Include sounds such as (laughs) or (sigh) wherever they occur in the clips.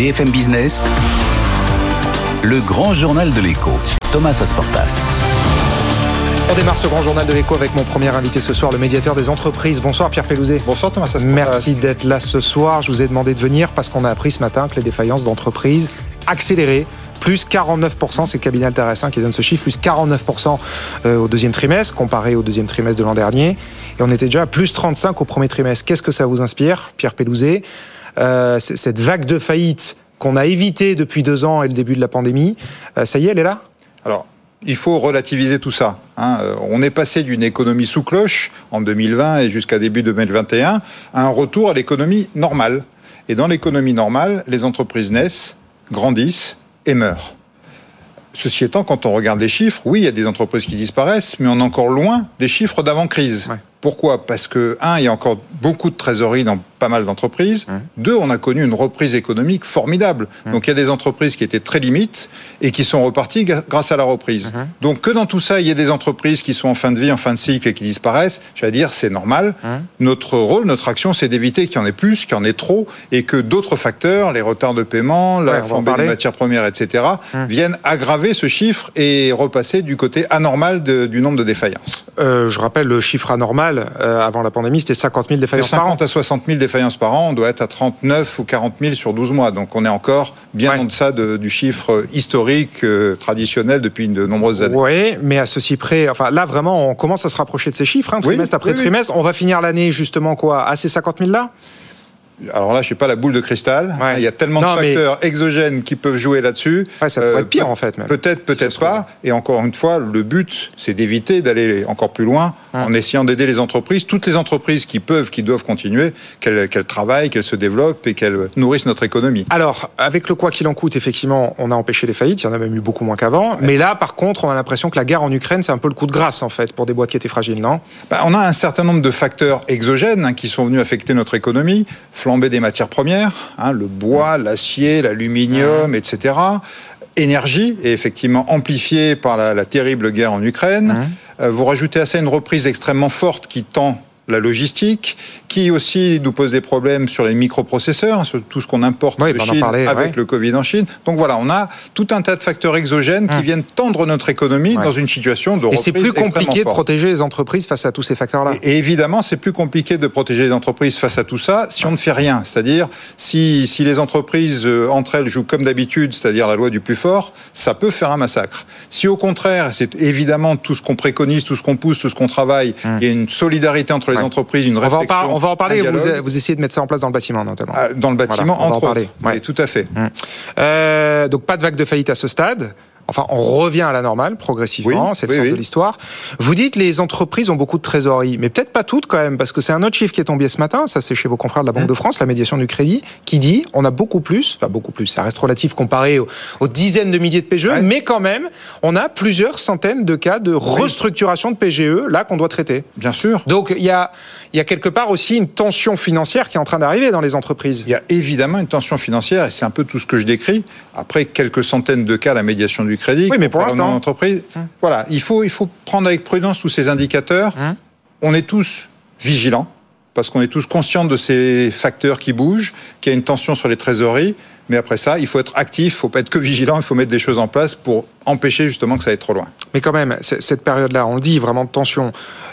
BFM Business, le grand journal de l'écho, Thomas Asportas. On démarre ce grand journal de l'écho avec mon premier invité ce soir, le médiateur des entreprises. Bonsoir Pierre Pellouzet. Bonsoir Thomas Asportas. Merci d'être là ce soir. Je vous ai demandé de venir parce qu'on a appris ce matin que les défaillances d'entreprises accélérées plus 49%, c'est le cabinet intéressant qui donne ce chiffre, plus 49% euh, au deuxième trimestre, comparé au deuxième trimestre de l'an dernier. Et on était déjà à plus 35 au premier trimestre. Qu'est-ce que ça vous inspire, Pierre Pellouzet euh, Cette vague de faillite qu'on a évitée depuis deux ans et le début de la pandémie, euh, ça y est, elle est là? Alors, il faut relativiser tout ça. Hein. On est passé d'une économie sous cloche en 2020 et jusqu'à début 2021 à un retour à l'économie normale. Et dans l'économie normale, les entreprises naissent, grandissent et meurent. Ceci étant, quand on regarde les chiffres, oui, il y a des entreprises qui disparaissent, mais on est encore loin des chiffres d'avant-crise. Ouais. Pourquoi? Parce que, un, il y a encore beaucoup de trésorerie dans pas mal d'entreprises. Mmh. Deux, on a connu une reprise économique formidable. Donc, il y a des entreprises qui étaient très limites et qui sont reparties grâce à la reprise. Mmh. Donc, que dans tout ça, il y ait des entreprises qui sont en fin de vie, en fin de cycle et qui disparaissent, j'allais dire, c'est normal. Notre rôle, notre action, c'est d'éviter qu'il y en ait plus, qu'il y en ait trop et que d'autres facteurs, les retards de paiement, Ouais, la flambée parler. des matières premières, etc., viennent aggraver ce chiffre et repasser du côté anormal de- du nombre de défaillances. Euh, Je rappelle le chiffre anormal euh, avant la pandémie, c'était 50 000 De défaillances par an. 50 à 60 000 défaillances par an, on doit être à 39 ou 40 000 sur 12 mois. Donc on est encore bien Ouais. en deçà de- du chiffre historique, euh, traditionnel depuis de nombreuses années. Oui, mais à ceci près, enfin là vraiment, on commence à se rapprocher de ces chiffres, hein, Oui, trimestre après oui, oui. trimestre. On va finir l'année justement quoi À ces 50 000 là? Alors là, je n'ai pas la boule de cristal. Ouais. Il y a tellement Non, de mais- facteurs exogènes qui peuvent jouer là-dessus. Ouais, ça pourrait Euh, être pire peut- en fait. Peut-être, Si peut-être pas. Et encore une fois, le but, c'est d'éviter d'aller encore plus loin Hum. en essayant d'aider les entreprises, toutes les entreprises qui peuvent, qui doivent continuer, qu'elles travaillent, qu'elles se développent et qu'elles nourrissent notre économie. Alors, avec le quoi qu'il en coûte, effectivement, on a empêché les faillites, il y en a même eu beaucoup moins qu'avant. Mais là, par contre, on a l'impression que la guerre en Ukraine, c'est un peu le coup de grâce, en fait, pour des boîtes qui étaient fragiles, non? Bah, on a un certain nombre de facteurs exogènes hein, qui sont venus affecter notre économie. Flambée des matières premières, hein, le bois, l'acier, l'aluminium, etc. Énergie, et effectivement amplifiée par la, la terrible guerre en Ukraine. Vous rajoutez à ça une reprise extrêmement forte qui tend la logistique, qui aussi nous pose des problèmes sur les microprocesseurs, hein, sur tout ce qu'on importe Oui, de bah, on en Chine avec ouais. le Covid en Chine. Donc voilà, on a tout un tas de facteurs exogènes qui Hum. viennent tendre notre économie Ouais. dans une situation de Et c'est plus compliqué de protéger les entreprises face à tous ces facteurs-là. Et, et évidemment, c'est plus compliqué de protéger les entreprises face à tout ça si on ne fait rien. C'est-à-dire, si, si les entreprises, euh, entre elles, jouent comme d'habitude, c'est-à-dire la loi du plus fort, ça peut faire un massacre. Si au contraire, c'est évidemment tout ce qu'on préconise, tout ce qu'on pousse, tout ce qu'on travaille, il y a une solidarité entre les Ouais. entreprises, une On va, en réflexion. on va en parler, vous, essayez de mettre ça en place dans le bâtiment, notamment. Ah, Dans le bâtiment, Voilà, on va en parler. autres. Ouais. Tout à fait. Euh, donc pas de vague de faillite à ce stade. Enfin, on revient à la normale progressivement, Oui, c'est le oui, sens oui. de l'histoire. Vous dites les entreprises ont beaucoup de trésorerie, mais peut-être pas toutes quand même, parce que c'est un autre chiffre qui est tombé ce matin, ça c'est chez vos confrères de la Banque Mmh. de France, la médiation du crédit, qui dit on a beaucoup plus, enfin beaucoup plus, ça reste relatif comparé aux, aux dizaines de milliers de PGE, Ouais. mais quand même, on a plusieurs centaines de cas de restructuration de PGE là qu'on doit traiter. Bien sûr. Donc il y a, y a quelque part aussi une tension financière qui est en train d'arriver dans les entreprises. Il y a évidemment une tension financière et c'est un peu tout ce que je décris. Après quelques centaines de cas, la médiation du crédit. Oui, mais pour l'instant. aux entreprises. Voilà, il faut, il faut prendre avec prudence tous ces indicateurs. Hum. On est tous vigilants parce qu'on est tous conscients de ces facteurs qui bougent, qu'il y a une tension sur les trésoreries. Mais après ça, il faut être actif, il faut pas être que vigilant, il faut mettre des choses en place pour empêcher justement que ça aille trop loin. Mais quand même, cette période-là, on le dit, vraiment de tension.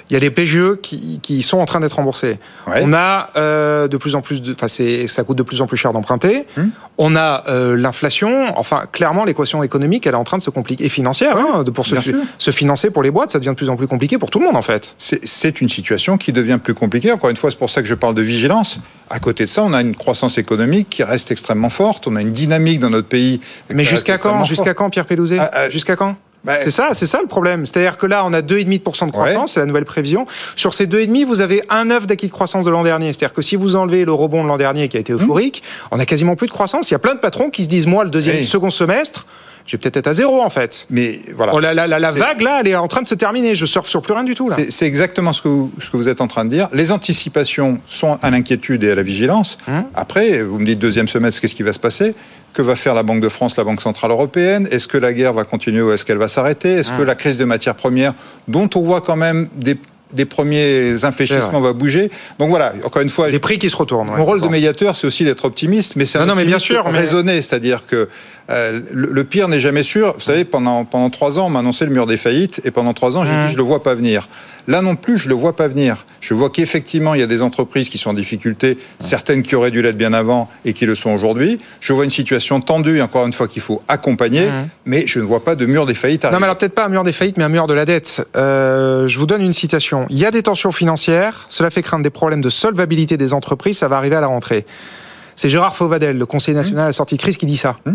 Il y a des PGE qui, qui sont en train d'être remboursés. Ouais. On a euh, de plus en plus de, enfin, ça coûte de plus en plus cher d'emprunter. Hum. On a euh, l'inflation. Enfin, clairement, l'équation économique, elle est en train de se compliquer. Et financière, hein, de, pour se, se financer pour les boîtes, ça devient de plus en plus compliqué pour tout le monde, en fait. C'est- une situation qui devient plus compliquée. Encore une fois, c'est pour ça que je parle de vigilance. À côté de ça, on a une croissance économique qui reste extrêmement forte. On a une dynamique dans notre pays. Mais jusqu'à quand Jusqu'à Pierre Pellouzet Ah, Jusqu'à quand Bah, c'est ça, c'est ça le problème. C'est-à-dire que là, on a 2,5% de croissance, Ouais. c'est la nouvelle prévision. Sur ces 2,5, vous avez un œuf d'acquis de croissance de l'an dernier. C'est-à-dire que si vous enlevez le rebond de l'an dernier qui a été euphorique, on a quasiment plus de croissance. Il y a plein de patrons qui se disent, moi, le deuxième, Oui. second semestre, je vais peut-être être à zéro en fait. Mais voilà. Oh, la la, la, la C'est- vague là, elle est en train de se terminer. Je surfe sur plus rien du tout là. C'est- exactement ce que, vous, ce que vous êtes en train de dire. Les anticipations sont à l'inquiétude et à la vigilance. Hum. Après, vous me dites deuxième semestre, qu'est-ce qui va se passer? Que va faire la Banque de France, la Banque Centrale Européenne? Est-ce que la guerre va continuer ou est-ce qu'elle va s'arrêter? Est-ce Hum. que la crise de matières premières, dont on voit quand même des des premiers infléchissements va bouger? Donc voilà, encore une fois, des prix qui se retournent. Mon rôle de médiateur, c'est aussi d'être optimiste, mais c'est non, non, mais bien sûr, raisonné, c'est-à-dire que euh, le, pire n'est jamais sûr. Vous savez, pendant pendant trois ans, on m'a annoncé le mur des faillites, et pendant trois ans, j'ai dit mmh. je le vois pas venir. Là non plus, je le vois pas venir. Je vois qu'effectivement, il y a des entreprises qui sont en difficulté, certaines qui auraient dû l'être bien avant et qui le sont aujourd'hui. Je vois une situation tendue, et encore une fois, qu'il faut accompagner, mmh. mais je ne vois pas de mur des faillites arriver. Non, mais alors peut-être pas un mur des faillites, mais un mur de la dette. Euh, je vous donne une citation. Il y a des tensions financières, cela fait craindre des problèmes de solvabilité des entreprises, ça va arriver à la rentrée. C'est Gérard Fauvadel, le conseiller national à la sortie de crise, qui dit ça. Mmh.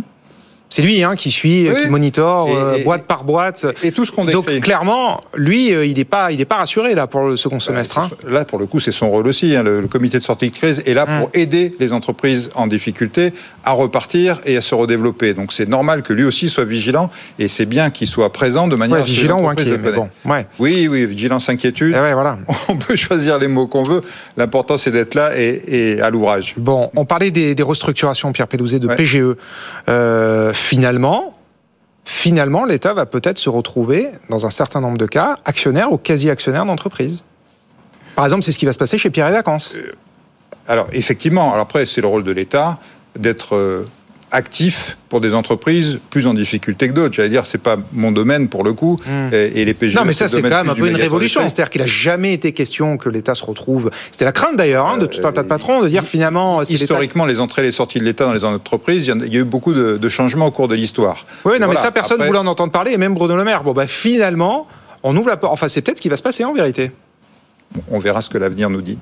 C'est lui hein, qui suit, qui monitore euh, boîte par boîte. Et, tout ce qu'on Donc clairement, lui, euh, il n'est pas, il est pas rassuré là pour le second bah, semestre. Hein. Là, pour le coup, c'est son rôle aussi. Hein. Le, comité de sortie de crise est là pour hum. aider les entreprises en difficulté à repartir et à se redévelopper. Donc c'est normal que lui aussi soit vigilant et c'est bien qu'il soit présent de manière ouais, vigilant ou inquiet. Mais bon, ouais. Oui, oui, vigilance, inquiétude. Et ouais, voilà. (laughs) On peut choisir les mots qu'on veut. L'important, c'est d'être là et, à l'ouvrage. Bon, on parlait des, restructurations, Pierre Pélouzet, de PGE. Euh, finalement, finalement, l'État va peut-être se retrouver, dans un certain nombre de cas, actionnaire ou quasi-actionnaire d'entreprise. Par exemple, c'est ce qui va se passer chez Pierre et Vacances. Euh, alors, effectivement, après, c'est le rôle de l'État d'être euh, actif pour des entreprises plus en difficulté que d'autres. J'allais dire, c'est pas mon domaine pour le coup, hmm. et, les PGE. Non, mais ça, c'est quand même un peu une révolution. C'est-à-dire qu'il a jamais été question que l'État se retrouve. C'était la crainte d'ailleurs hein, de tout un tas de patrons de dire finalement. Historiquement, les entrées et les sorties de l'État dans les entreprises, il y a eu beaucoup de, changements au cours de l'histoire. Oui, non, mais ça, personne ne voulait en entendre parler, et même Bruno Le Maire. Bon, bah finalement, on ouvre la porte. Enfin, c'est peut-être ce qui va se passer en vérité. On verra ce que l'avenir nous dit.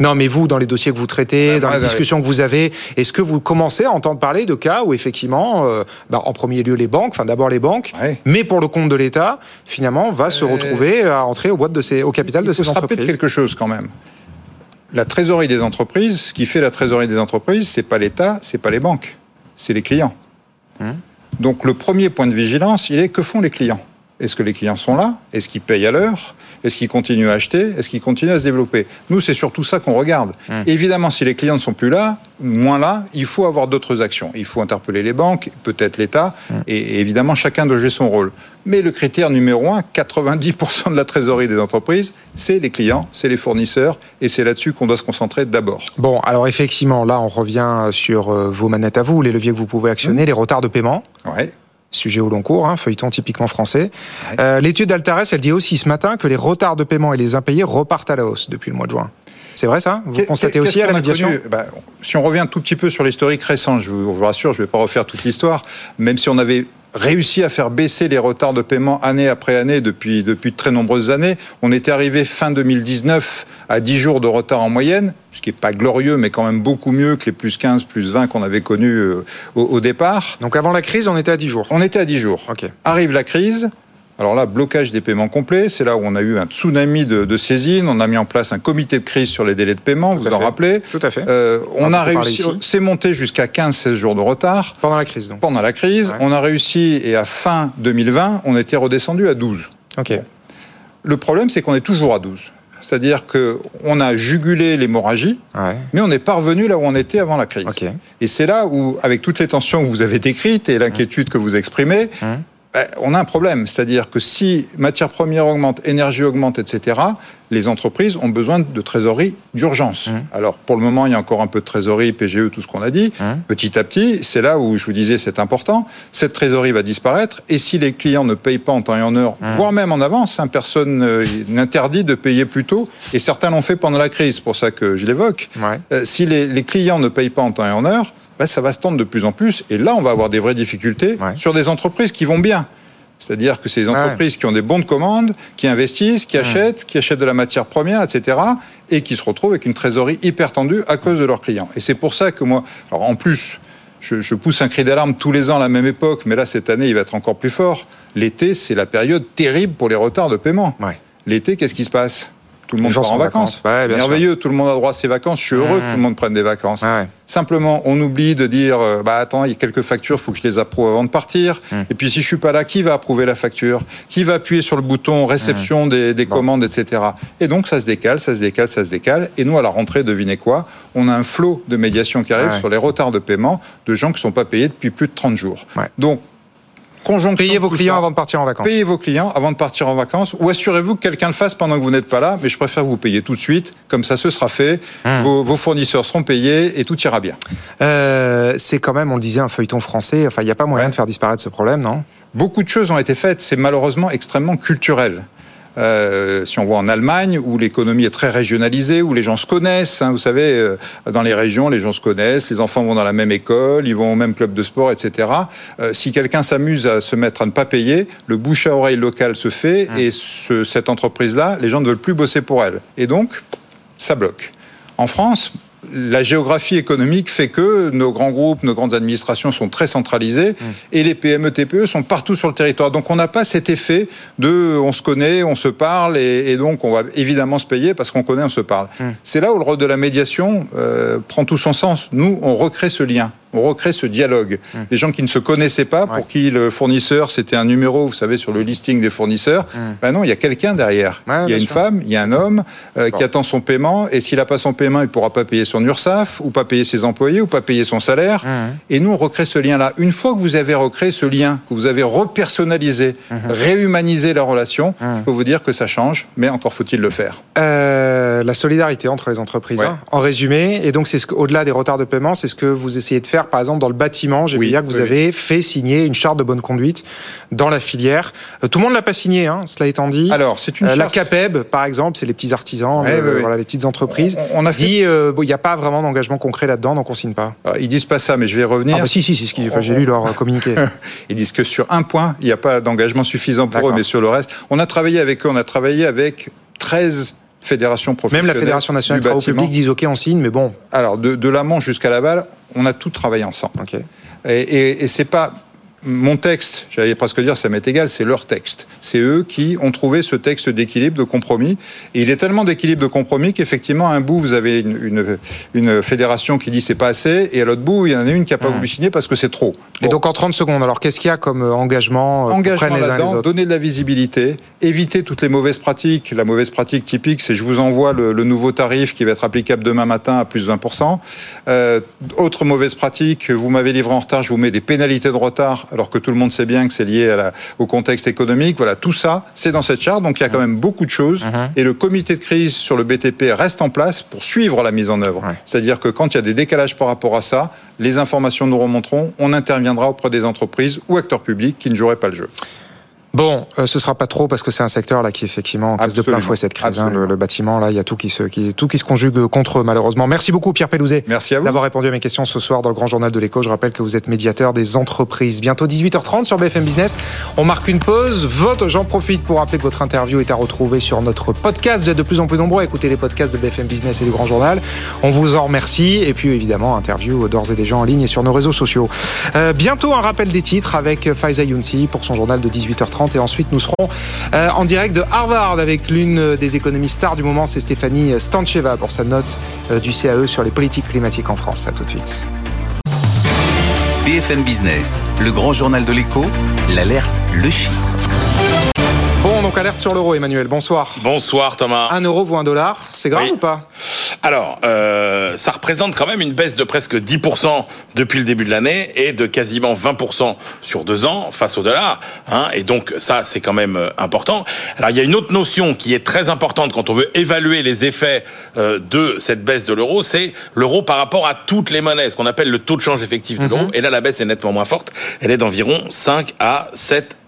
Non, mais vous, dans les dossiers que vous traitez, bah, dans les discussions que vous avez, est-ce que vous commencez à entendre parler de cas où effectivement, euh, bah, en premier lieu les banques, enfin d'abord les banques, mais pour le compte de l'État, finalement, va se euh, retrouver à entrer au, boîte de ces, au capital de ces entreprises. Il faut se rappeler quelque chose quand même. La trésorerie des entreprises, ce qui fait la trésorerie des entreprises, c'est pas l'État, c'est pas les banques, c'est les clients. Hum. Donc le premier point de vigilance, il est que font les clients? Est-ce que les clients sont là? Est-ce qu'ils payent à l'heure? Est-ce qu'ils continuent à acheter? Est-ce qu'ils continuent à se développer? Nous, c'est surtout ça qu'on regarde. Hum. Évidemment, si les clients ne sont plus là, moins là, il faut avoir d'autres actions. Il faut interpeller les banques, peut-être l'État, hum. et, évidemment, chacun doit jouer son rôle. Mais le critère numéro un, 90% de la trésorerie des entreprises, c'est les clients, c'est les fournisseurs, et c'est là-dessus qu'on doit se concentrer d'abord. Bon, alors effectivement, là, on revient sur euh, vos manettes à vous, les leviers que vous pouvez actionner, hum. les retards de paiement. Ouais sujet au long cours, hein, feuilleton typiquement français. Euh, l'étude d'Altares, elle dit aussi ce matin que les retards de paiement et les impayés repartent à la hausse depuis le mois de juin. C'est vrai ça? Vous constatez aussi à la médiation bah, Si on revient un tout petit peu sur l'historique récent, je vous, rassure, je ne vais pas refaire toute l'histoire, même si on avait réussi à faire baisser les retards de paiement année après année depuis, depuis de très nombreuses années. On était arrivé fin 2019 à 10 jours de retard en moyenne, ce qui n'est pas glorieux, mais quand même beaucoup mieux que les plus 15, plus 20 qu'on avait connus euh, au, départ. Donc avant la crise, on était à 10 jours On était à 10 jours. Arrive la crise, alors là, blocage des paiements complets, c'est là où on a eu un tsunami de, de saisine. On a mis en place un comité de crise sur les délais de paiement, vous vous en rappelez Tout à fait. Euh, on a réussi, c'est monté jusqu'à 15-16 jours de retard. Pendant la crise, donc. Pendant la crise, on a réussi, et à fin 2020, on était redescendu à 12. Ok. Le problème, c'est qu'on est toujours à 12. C'est-à-dire qu'on a jugulé l'hémorragie, mais on n'est pas revenu là où on était avant la crise. Et c'est là où, avec toutes les tensions que vous avez décrites et l'inquiétude que vous exprimez, hum. Ben, on a un problème. C'est-à-dire que si matières premières augmentent, énergie augmente, etc., les entreprises ont besoin de trésorerie d'urgence. Mmh. Alors, pour le moment, il y a encore un peu de trésorerie, PGE, tout ce qu'on a dit. Mmh. Petit à petit, c'est là où je vous disais, c'est important. Cette trésorerie va disparaître. Et si les clients ne payent pas en temps et en heure, mmh. voire même en avance, hein, personne euh, n'interdit de payer plus tôt. Et certains l'ont fait pendant la crise, pour ça que je l'évoque. Euh, si les, clients ne payent pas en temps et en heure, ben, ça va se tendre de plus en plus. Et là, on va avoir des vraies difficultés sur des entreprises qui vont bien. C'est-à-dire que c'est des entreprises qui ont des bons de commande, qui investissent, qui achètent, qui achètent de la matière première, etc., et qui se retrouvent avec une trésorerie hyper tendue à cause de leurs clients. Et c'est pour ça que moi, alors en plus, je, pousse un cri d'alarme tous les ans à la même époque, mais là, cette année, il va être encore plus fort. L'été, c'est la période terrible pour les retards de paiement. L'été, qu'est-ce qui se passe? Tout le monde part en vacances. Merveilleux, tout le monde a droit à ses vacances. Je suis heureux que tout le monde prenne des vacances. Simplement, on oublie de dire, euh, bah attends, il y a quelques factures, il faut que je les approuve avant de partir. Hum. Et puis si je suis pas là, qui va approuver la facture? Qui va appuyer sur le bouton réception hum. des, commandes, etc. Et donc ça se décale, ça se décale, ça se décale. Et nous, à la rentrée, devinez quoi? On a un flot de médiation qui arrive sur les retards de paiement de gens qui sont pas payés depuis plus de 30 jours. Donc conjonction. Payez vos clients ça. avant de partir en vacances. Payez vos clients avant de partir en vacances ou assurez-vous que quelqu'un le fasse pendant que vous n'êtes pas là, mais je préfère vous payer tout de suite, comme ça ce sera fait, Hum. vos, vos fournisseurs seront payés et tout ira bien. Euh, c'est quand même, on le disait, un feuilleton français. Enfin, il n'y a pas moyen Ouais. de faire disparaître ce problème, non? Beaucoup de choses ont été faites, c'est malheureusement extrêmement culturel. Euh, si on voit en Allemagne, où l'économie est très régionalisée, où les gens se connaissent, hein, vous savez, euh, dans les régions, les gens se connaissent, les enfants vont dans la même école, ils vont au même club de sport, etc. Euh, si quelqu'un s'amuse à se mettre à ne pas payer, le bouche à oreille local se fait, et ce- cette entreprise-là, les gens ne veulent plus bosser pour elle. Et donc, ça bloque. En France, la géographie économique fait que nos grands groupes, nos grandes administrations sont très centralisées et les PME TPE sont partout sur le territoire. Donc on n'a pas cet effet de on se connaît, on se parle et, et donc on va évidemment se payer parce qu'on connaît, on se parle. C'est là où le rôle de la médiation euh, prend tout son sens. Nous, on recrée ce lien. On recrée ce dialogue. Des gens qui ne se connaissaient pas, pour qui le fournisseur c'était un numéro, vous savez, sur le listing des fournisseurs. Ben non, il y a quelqu'un derrière. Ouais, il y a une sûr. femme, il y a un homme euh, Bon. qui attend son paiement et s'il n'a pas son paiement, il ne pourra pas payer son URSAF ou pas payer ses employés ou pas payer son salaire. Mmh. Et nous, on recrée ce lien-là. Une fois que vous avez recréé ce lien, que vous avez repersonnalisé, Mmh. réhumanisé la relation, je peux vous dire que ça change, mais encore faut-il le faire. Euh, la solidarité entre les entreprises, Ouais. hein, en résumé. Et donc, c'est ce au-delà des retards de paiement, c'est ce que vous essayez de faire, par exemple, dans le bâtiment. J'ai Oui, vu hier que vous oui, avez fait signer une charte de bonne conduite dans la filière. Euh, tout le monde l'a pas signé, hein, cela étant dit. Alors, c'est une Euh, la charte- CAPEB, par exemple, c'est les petits artisans, Ouais, le- ouais, ouais. voilà, les petites entreprises. On- on a fait- dit, euh, bon, il n'y a pas vraiment d'engagement concret là-dedans, donc on signe pas. Alors, Ils disent pas ça, mais je vais revenir. Ah bah si, si, c'est ce qu'ils. Enfin, j'ai lu leur communiqué. (laughs) Ils disent que sur un point, il n'y a pas d'engagement suffisant pour eux, mais sur le reste, on a travaillé avec eux, on a travaillé avec 13 fédérations Même professionnelles. la Fédération nationale du travaux publics disent OK, on signe, mais bon, Alors, de, de l'amont jusqu'à l'aval, on a tout travaillé ensemble. ok. Et, et, et c'est pas mon texte, j'allais presque dire, ça m'est égal, c'est leur texte. C'est eux qui ont trouvé ce texte d'équilibre, de compromis. Et il est tellement d'équilibre, de compromis qu'effectivement, à un bout, vous avez une, une, une fédération qui dit c'est pas assez, et à l'autre bout, il y en a une qui n'a pas voulu signer parce que c'est trop. Et donc en 30 secondes, alors qu'est-ce qu'il y a comme euh, engagement euh, Engagement prennent les uns les là-dedans, autres? donner de la visibilité, éviter toutes les mauvaises pratiques. La mauvaise pratique typique, c'est je vous envoie le, le nouveau tarif qui va être applicable demain matin à plus de 20%. Euh, autre mauvaise pratique, vous m'avez livré en retard, je vous mets des pénalités de retard, alors que tout le monde sait bien que c'est lié à la- au contexte économique. Voilà, tout ça, c'est dans cette charte. Donc il y a quand même beaucoup de choses. Mhm. Et le comité de crise sur le BTP reste en place pour suivre la mise en œuvre. Ouais. C'est-à-dire que quand il y a des décalages par rapport à ça, les informations nous remonteront, on interviendra auprès des entreprises ou acteurs publics qui ne joueraient pas le jeu. Bon, euh, ce sera pas trop parce que c'est un secteur là qui effectivement casse de plein fouet cette crise. hein, le, bâtiment là, il y a tout qui se qui, tout qui se conjugue contre eux malheureusement. Merci beaucoup Pierre Pellouzet. Merci à vous. D'avoir répondu à mes questions ce soir dans le Grand Journal de l'Éco. Je rappelle que vous êtes médiateur des entreprises. Bientôt 18h30 sur BFM Business. On marque une pause. Vote. J'en profite pour rappeler que votre interview est à retrouver sur notre podcast. Vous êtes de plus en plus nombreux à écouter les podcasts de BFM Business et du Grand Journal. On vous en remercie. Et puis évidemment, interview d'ores et déjà en ligne et sur nos réseaux sociaux. Euh, bientôt un rappel des titres avec Faiza Younsi pour son journal de 18h30. Et ensuite, nous serons euh, en direct de Harvard avec l'une des économistes stars du moment, c'est Stéphanie Stancheva pour sa note euh, du CAE sur les politiques climatiques en France. À tout de suite. BFM Business, le grand journal de l'écho, l'alerte, le chiffre. Donc alerte sur l'euro, Emmanuel. Bonsoir. Bonsoir Thomas. Un euro vaut un dollar, c'est grave Oui. ou pas? Alors, euh, ça représente quand même une baisse de presque 10% depuis le début de l'année et de quasiment 20% sur deux ans face au dollar. Hein, et donc ça, c'est quand même euh, important. Alors, il y a une autre notion qui est très importante quand on veut évaluer les effets euh, de cette baisse de l'euro, c'est l'euro par rapport à toutes les monnaies, ce qu'on appelle le taux de change effectif de l'euro. Et là, la baisse est nettement moins forte. Elle est d'environ 5 à 7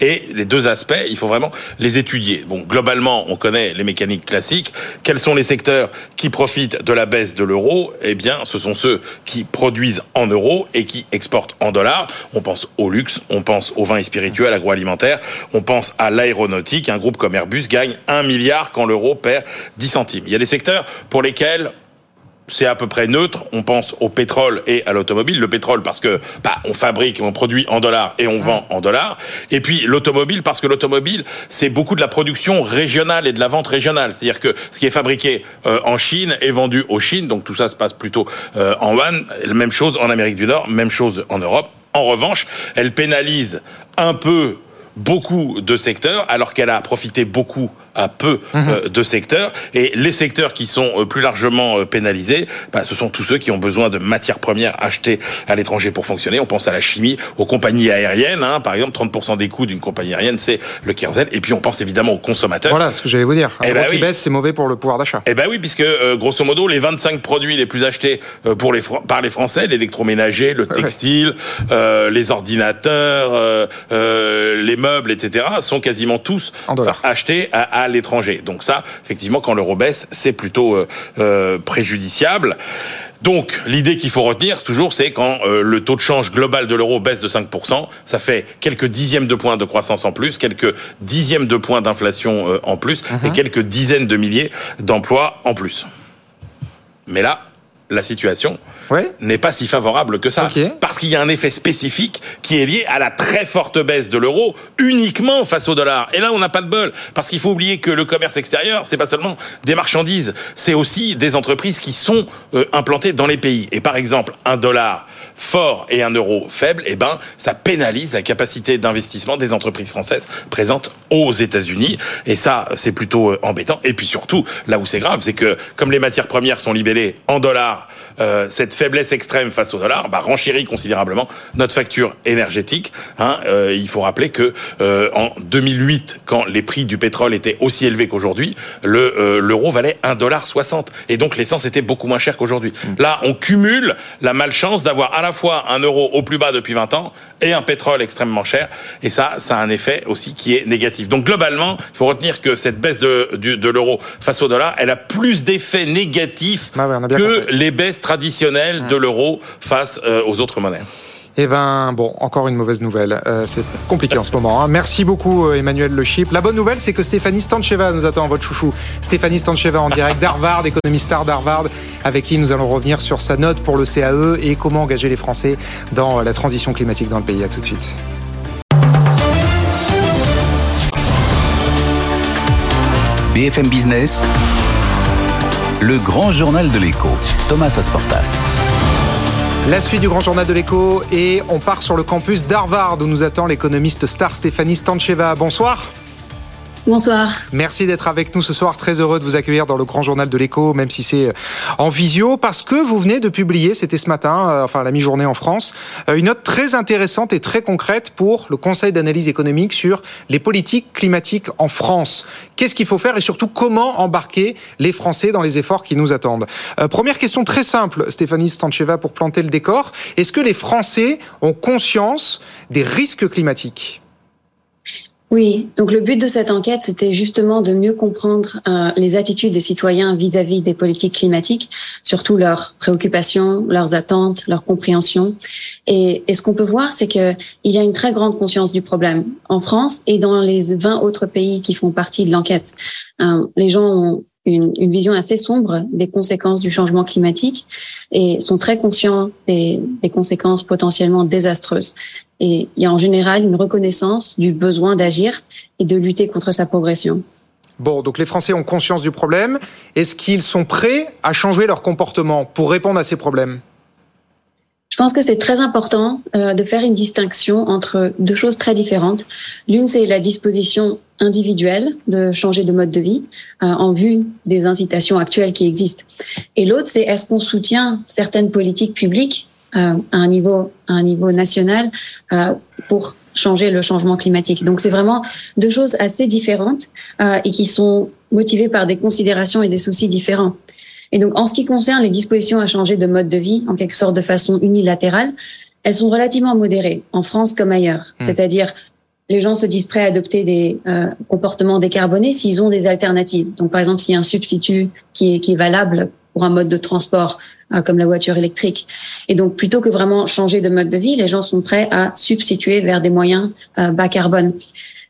et les deux aspects, il faut vraiment les étudier. Bon, globalement, on connaît les mécaniques classiques. Quels sont les secteurs qui profitent de la baisse de l'euro? Eh bien, ce sont ceux qui produisent en euros et qui exportent en dollars. On pense au luxe, on pense aux vins et spiritueux, à l'agroalimentaire, on pense à l'aéronautique. Un groupe comme Airbus gagne 1 milliard quand l'euro perd 10 centimes. Il y a des secteurs pour lesquels c'est à peu près neutre. On pense au pétrole et à l'automobile. Le pétrole parce que bah, on fabrique, on produit en dollars et on vend en dollars. Et puis l'automobile parce que l'automobile c'est beaucoup de la production régionale et de la vente régionale. C'est-à-dire que ce qui est fabriqué euh, en Chine est vendu aux Chine. Donc tout ça se passe plutôt euh, en yuan. Même chose en Amérique du Nord, même chose en Europe. En revanche, elle pénalise un peu beaucoup de secteurs, alors qu'elle a profité beaucoup à peu mhm. de secteurs. Et les secteurs qui sont plus largement pénalisés, bah, ce sont tous ceux qui ont besoin de matières premières achetées à l'étranger pour fonctionner. On pense à la chimie, aux compagnies aériennes. Hein. Par exemple, 30% des coûts d'une compagnie aérienne, c'est le kérosène. Et puis on pense évidemment aux consommateurs. Voilà ce que j'allais vous dire. Un eh ben qui baisse, c'est mauvais pour le pouvoir d'achat. Eh ben oui, puisque grosso modo, les 25 produits les plus achetés pour les par les Français, l'électroménager, le textile, les ordinateurs, les meubles, etc., sont quasiment tous achetés à, l'étranger. Donc ça, effectivement, quand l'euro baisse, c'est plutôt euh, euh, préjudiciable. Donc, l'idée qu'il faut retenir, toujours, c'est quand euh, le taux de change global de l'euro baisse de 5%, ça fait quelques dixièmes de points de croissance en plus, quelques dixièmes de points d'inflation en plus, et mhm. quelques dizaines de milliers d'emplois en plus. Mais là, la situation n'est pas si favorable que ça. Parce qu'il y a un effet spécifique qui est lié à la très forte baisse de l'euro uniquement face au dollar. Et là, on n'a pas de bol. Parce qu'il faut oublier que le commerce extérieur, c'est pas seulement des marchandises, c'est aussi des entreprises qui sont euh, implantées dans les pays. Et par exemple, un dollar fort et un euro faible, eh ben, ça pénalise la capacité d'investissement des entreprises françaises présentes aux États-Unis. Et ça, c'est plutôt euh, embêtant. Et puis surtout, là où c'est grave, c'est que comme les matières premières sont libellées en dollars, euh, cette faiblesse extrême face au dollar bah, renchérit considérablement notre facture énergétique. Hein. Euh, il faut rappeler que euh, en 2008, quand les prix du pétrole étaient aussi élevés qu'aujourd'hui, le euh, l'euro valait 1,60$ et donc l'essence était beaucoup moins chère qu'aujourd'hui. Mmh. Là, on cumule la malchance d'avoir à la fois un euro au plus bas depuis 20 ans et un pétrole extrêmement cher et ça, ça a un effet aussi qui est négatif. Donc globalement, il faut retenir que cette baisse de, de, l'euro face au dollar, elle a plus d'effets négatifs ah que les baisses traditionnelles de l'euro face euh, aux autres monnaies. Eh ben bon, encore une mauvaise nouvelle. Euh, c'est compliqué en ce moment. Hein. Merci beaucoup euh, Emmanuel Le Chip. La bonne nouvelle, c'est que Stéphanie Stancheva nous attend, votre chouchou. Stéphanie Stancheva en direct d'Harvard, économiste star d'Harvard, avec qui nous allons revenir sur sa note pour le CAE et comment engager les Français dans la transition climatique dans le pays. À tout de suite. BFM Business, le grand journal de l'écho, Thomas Asportas. La suite du grand journal de l'écho et on part sur le campus d'Harvard où nous attend l'économiste star Stéphanie Stancheva. Bonsoir. Bonsoir. Merci d'être avec nous ce soir. Très heureux de vous accueillir dans le grand journal de l'écho, même si c'est euh, en visio, parce que vous venez de publier, c'était ce matin, euh, enfin la mi-journée en France, euh, une note très intéressante et très concrète pour le Conseil d'analyse économique sur les politiques climatiques en France. Qu'est-ce qu'il faut faire et surtout comment embarquer les Français dans les efforts qui nous attendent? première question très simple, Stéphanie Stancheva, pour planter le décor. Est-ce que les Français ont conscience des risques climatiques? Oui, donc le but de cette enquête, c'était justement de mieux comprendre euh, les attitudes des citoyens vis-à-vis des politiques climatiques, surtout leurs préoccupations, leurs attentes, leur compréhension. Et, et ce qu'on peut voir, c'est qu'il y a une très grande conscience du problème en France et dans les 20 autres pays qui font partie de l'enquête. Euh, les gens ont une, une, vision assez sombre des conséquences du changement climatique et sont très conscients des, des conséquences potentiellement désastreuses. Et il y a en général une reconnaissance du besoin d'agir et de lutter contre sa progression. Bon, donc les Français ont conscience du problème. Est-ce qu'ils sont prêts à changer leur comportement pour répondre à ces problèmes? Je pense que c'est très important euh, de faire une distinction entre deux choses très différentes. L'une, c'est la disposition individuelle de changer de mode de vie euh, en vue des incitations actuelles qui existent. Et l'autre, c'est est-ce qu'on soutient certaines politiques publiques à un niveau, à un niveau national euh, pour changer le changement climatique. Donc c'est vraiment deux choses assez différentes euh, et qui sont motivées par des considérations et des soucis différents. Et donc en ce qui concerne les dispositions à changer de mode de vie, en quelque sorte de façon unilatérale, elles sont relativement modérées en France comme ailleurs. Hmm. C'est-à-dire les gens se disent prêts à adopter des euh, comportements décarbonés s'ils ont des alternatives. Donc, par exemple, s'il y a un substitut qui est, qui est valable pour un mode de transport euh, comme la voiture électrique. Et donc, plutôt que vraiment changer de mode de vie, les gens sont prêts à substituer vers des moyens euh, bas carbone.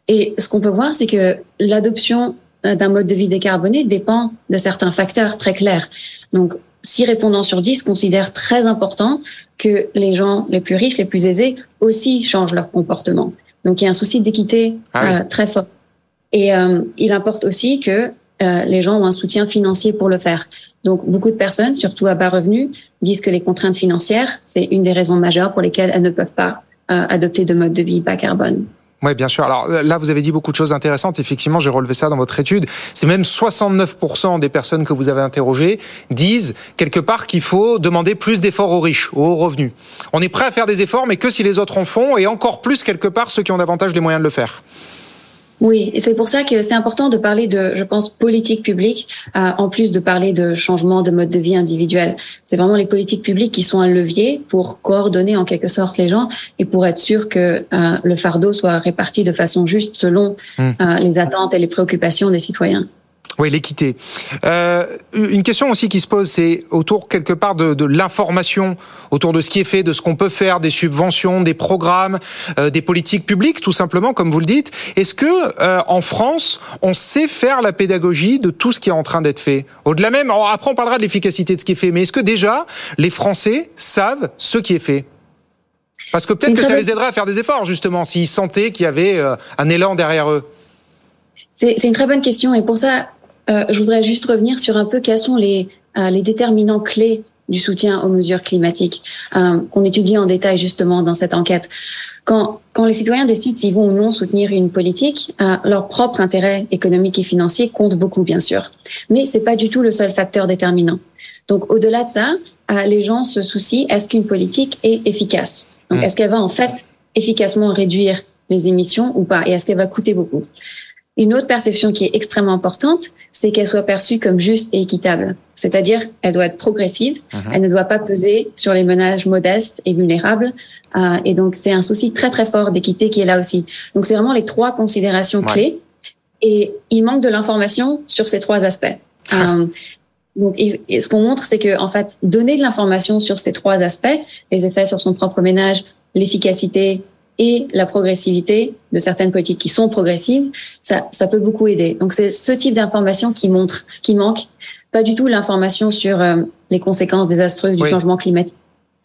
Et ce qu'on peut voir, c'est que l'adoption euh, d'un mode de vie décarboné dépend de certains facteurs très clairs. Donc, six répondants sur 10 considèrent très important que les gens les plus riches, les plus aisés aussi changent leur comportement. Donc, il y a un souci d'équité ah très fort. Et il importe aussi que les gens ont un soutien financier pour le faire. Donc, beaucoup de personnes, surtout à bas revenus, disent que les contraintes financières, c'est une des raisons majeures pour lesquelles elles ne peuvent pas euh, adopter de mode de vie bas carbone. Oui, bien sûr. Alors là, vous avez dit beaucoup de choses intéressantes. Effectivement, j'ai relevé ça dans votre étude. C'est même 69% des personnes que vous avez interrogées disent quelque part qu'il faut demander plus d'efforts aux riches, aux hauts revenus. On est prêt à faire des efforts, mais que si les autres en font, et encore plus quelque part ceux qui ont davantage les moyens de le faire. Oui, c'est pour ça que c'est important de parler de, je pense, politique publique, euh, en plus de parler de changement de mode de vie individuel. C'est vraiment les politiques publiques qui sont un levier pour coordonner en quelque sorte les gens et pour être sûr que euh, le fardeau soit réparti de façon juste selon mmh. euh, les attentes et les préoccupations des citoyens. Oui, l'équité. Euh, une question aussi qui se pose, c'est autour quelque part de, de l'information, autour de ce qui est fait, de ce qu'on peut faire, des subventions, des programmes, euh, des politiques publiques, tout simplement, comme vous le dites. Est-ce que euh, en France, on sait faire la pédagogie de tout ce qui est en train d'être fait? Au-delà même, après on parlera de l'efficacité de ce qui est fait, mais est-ce que déjà les Français savent ce qui est fait? Parce que peut-être que ça les aiderait à faire des efforts, justement, s'ils sentaient qu'il y avait euh, un élan derrière eux. C'est une très bonne question, et pour ça, euh, je voudrais juste revenir sur un peu quels sont les, euh, les déterminants clés du soutien aux mesures climatiques euh, qu'on étudie en détail justement dans cette enquête. Quand, quand les citoyens décident s'ils vont ou non soutenir une politique, leur propre intérêt économique et financier compte beaucoup bien sûr, mais c'est pas du tout le seul facteur déterminant. Donc au-delà de ça, les gens se soucient est-ce qu'une politique est efficace? Donc mmh. est-ce qu'elle va en fait efficacement réduire les émissions ou pas? Et est-ce qu'elle va coûter beaucoup? Une autre perception qui est extrêmement importante, c'est qu'elle soit perçue comme juste et équitable. C'est-à-dire, elle doit être progressive, mhm. elle ne doit pas peser sur les ménages modestes et vulnérables. Euh, et donc, c'est un souci très, très fort d'équité qui est là aussi. Donc, c'est vraiment les trois considérations clés. Et il manque de l'information sur ces trois aspects. (laughs) euh, donc, et, ce qu'on montre, c'est que, en fait, donner de l'information sur ces trois aspects, les effets sur son propre ménage, l'efficacité et la progressivité de certaines politiques qui sont progressives, ça, ça peut beaucoup aider. Donc c'est ce type d'information qui montre, qui manque, pas du tout l'information sur euh, les conséquences désastreuses du changement climatique.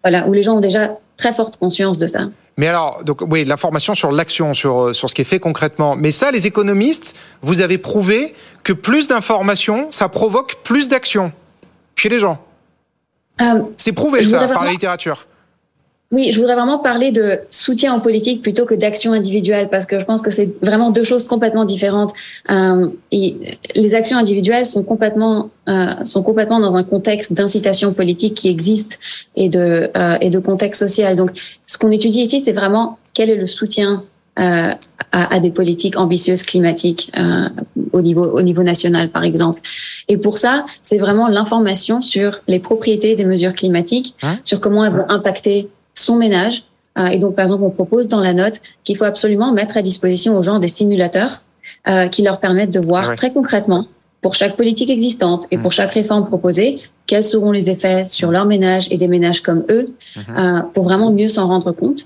Voilà, où les gens ont déjà très forte conscience de ça. Mais alors, donc oui, l'information sur l'action, sur euh, sur ce qui est fait concrètement. Mais ça, les économistes, vous avez prouvé que plus d'informations, ça provoque plus d'action chez les gens. Euh, c'est prouvé ça par la littérature. Oui, je voudrais vraiment parler de soutien en politique plutôt que d'action individuelle parce que je pense que c'est vraiment deux choses complètement différentes. Euh, et les actions individuelles sont complètement euh, sont complètement dans un contexte d'incitation politique qui existe et de euh, et de contexte social. Donc, ce qu'on étudie ici, c'est vraiment quel est le soutien euh, à, à, des politiques ambitieuses climatiques euh, au niveau au niveau national, par exemple. Et pour ça, c'est vraiment l'information sur les propriétés des mesures climatiques, hein? sur comment elles vont impacter son ménage. Euh, et donc, par exemple, on propose dans la note qu'il faut absolument mettre à disposition aux gens des simulateurs euh, qui leur permettent de voir ah très concrètement, pour chaque politique existante et pour mmh. chaque réforme proposée, quels seront les effets sur leur ménage et des ménages comme eux, mmh. euh, pour vraiment mieux s'en rendre compte.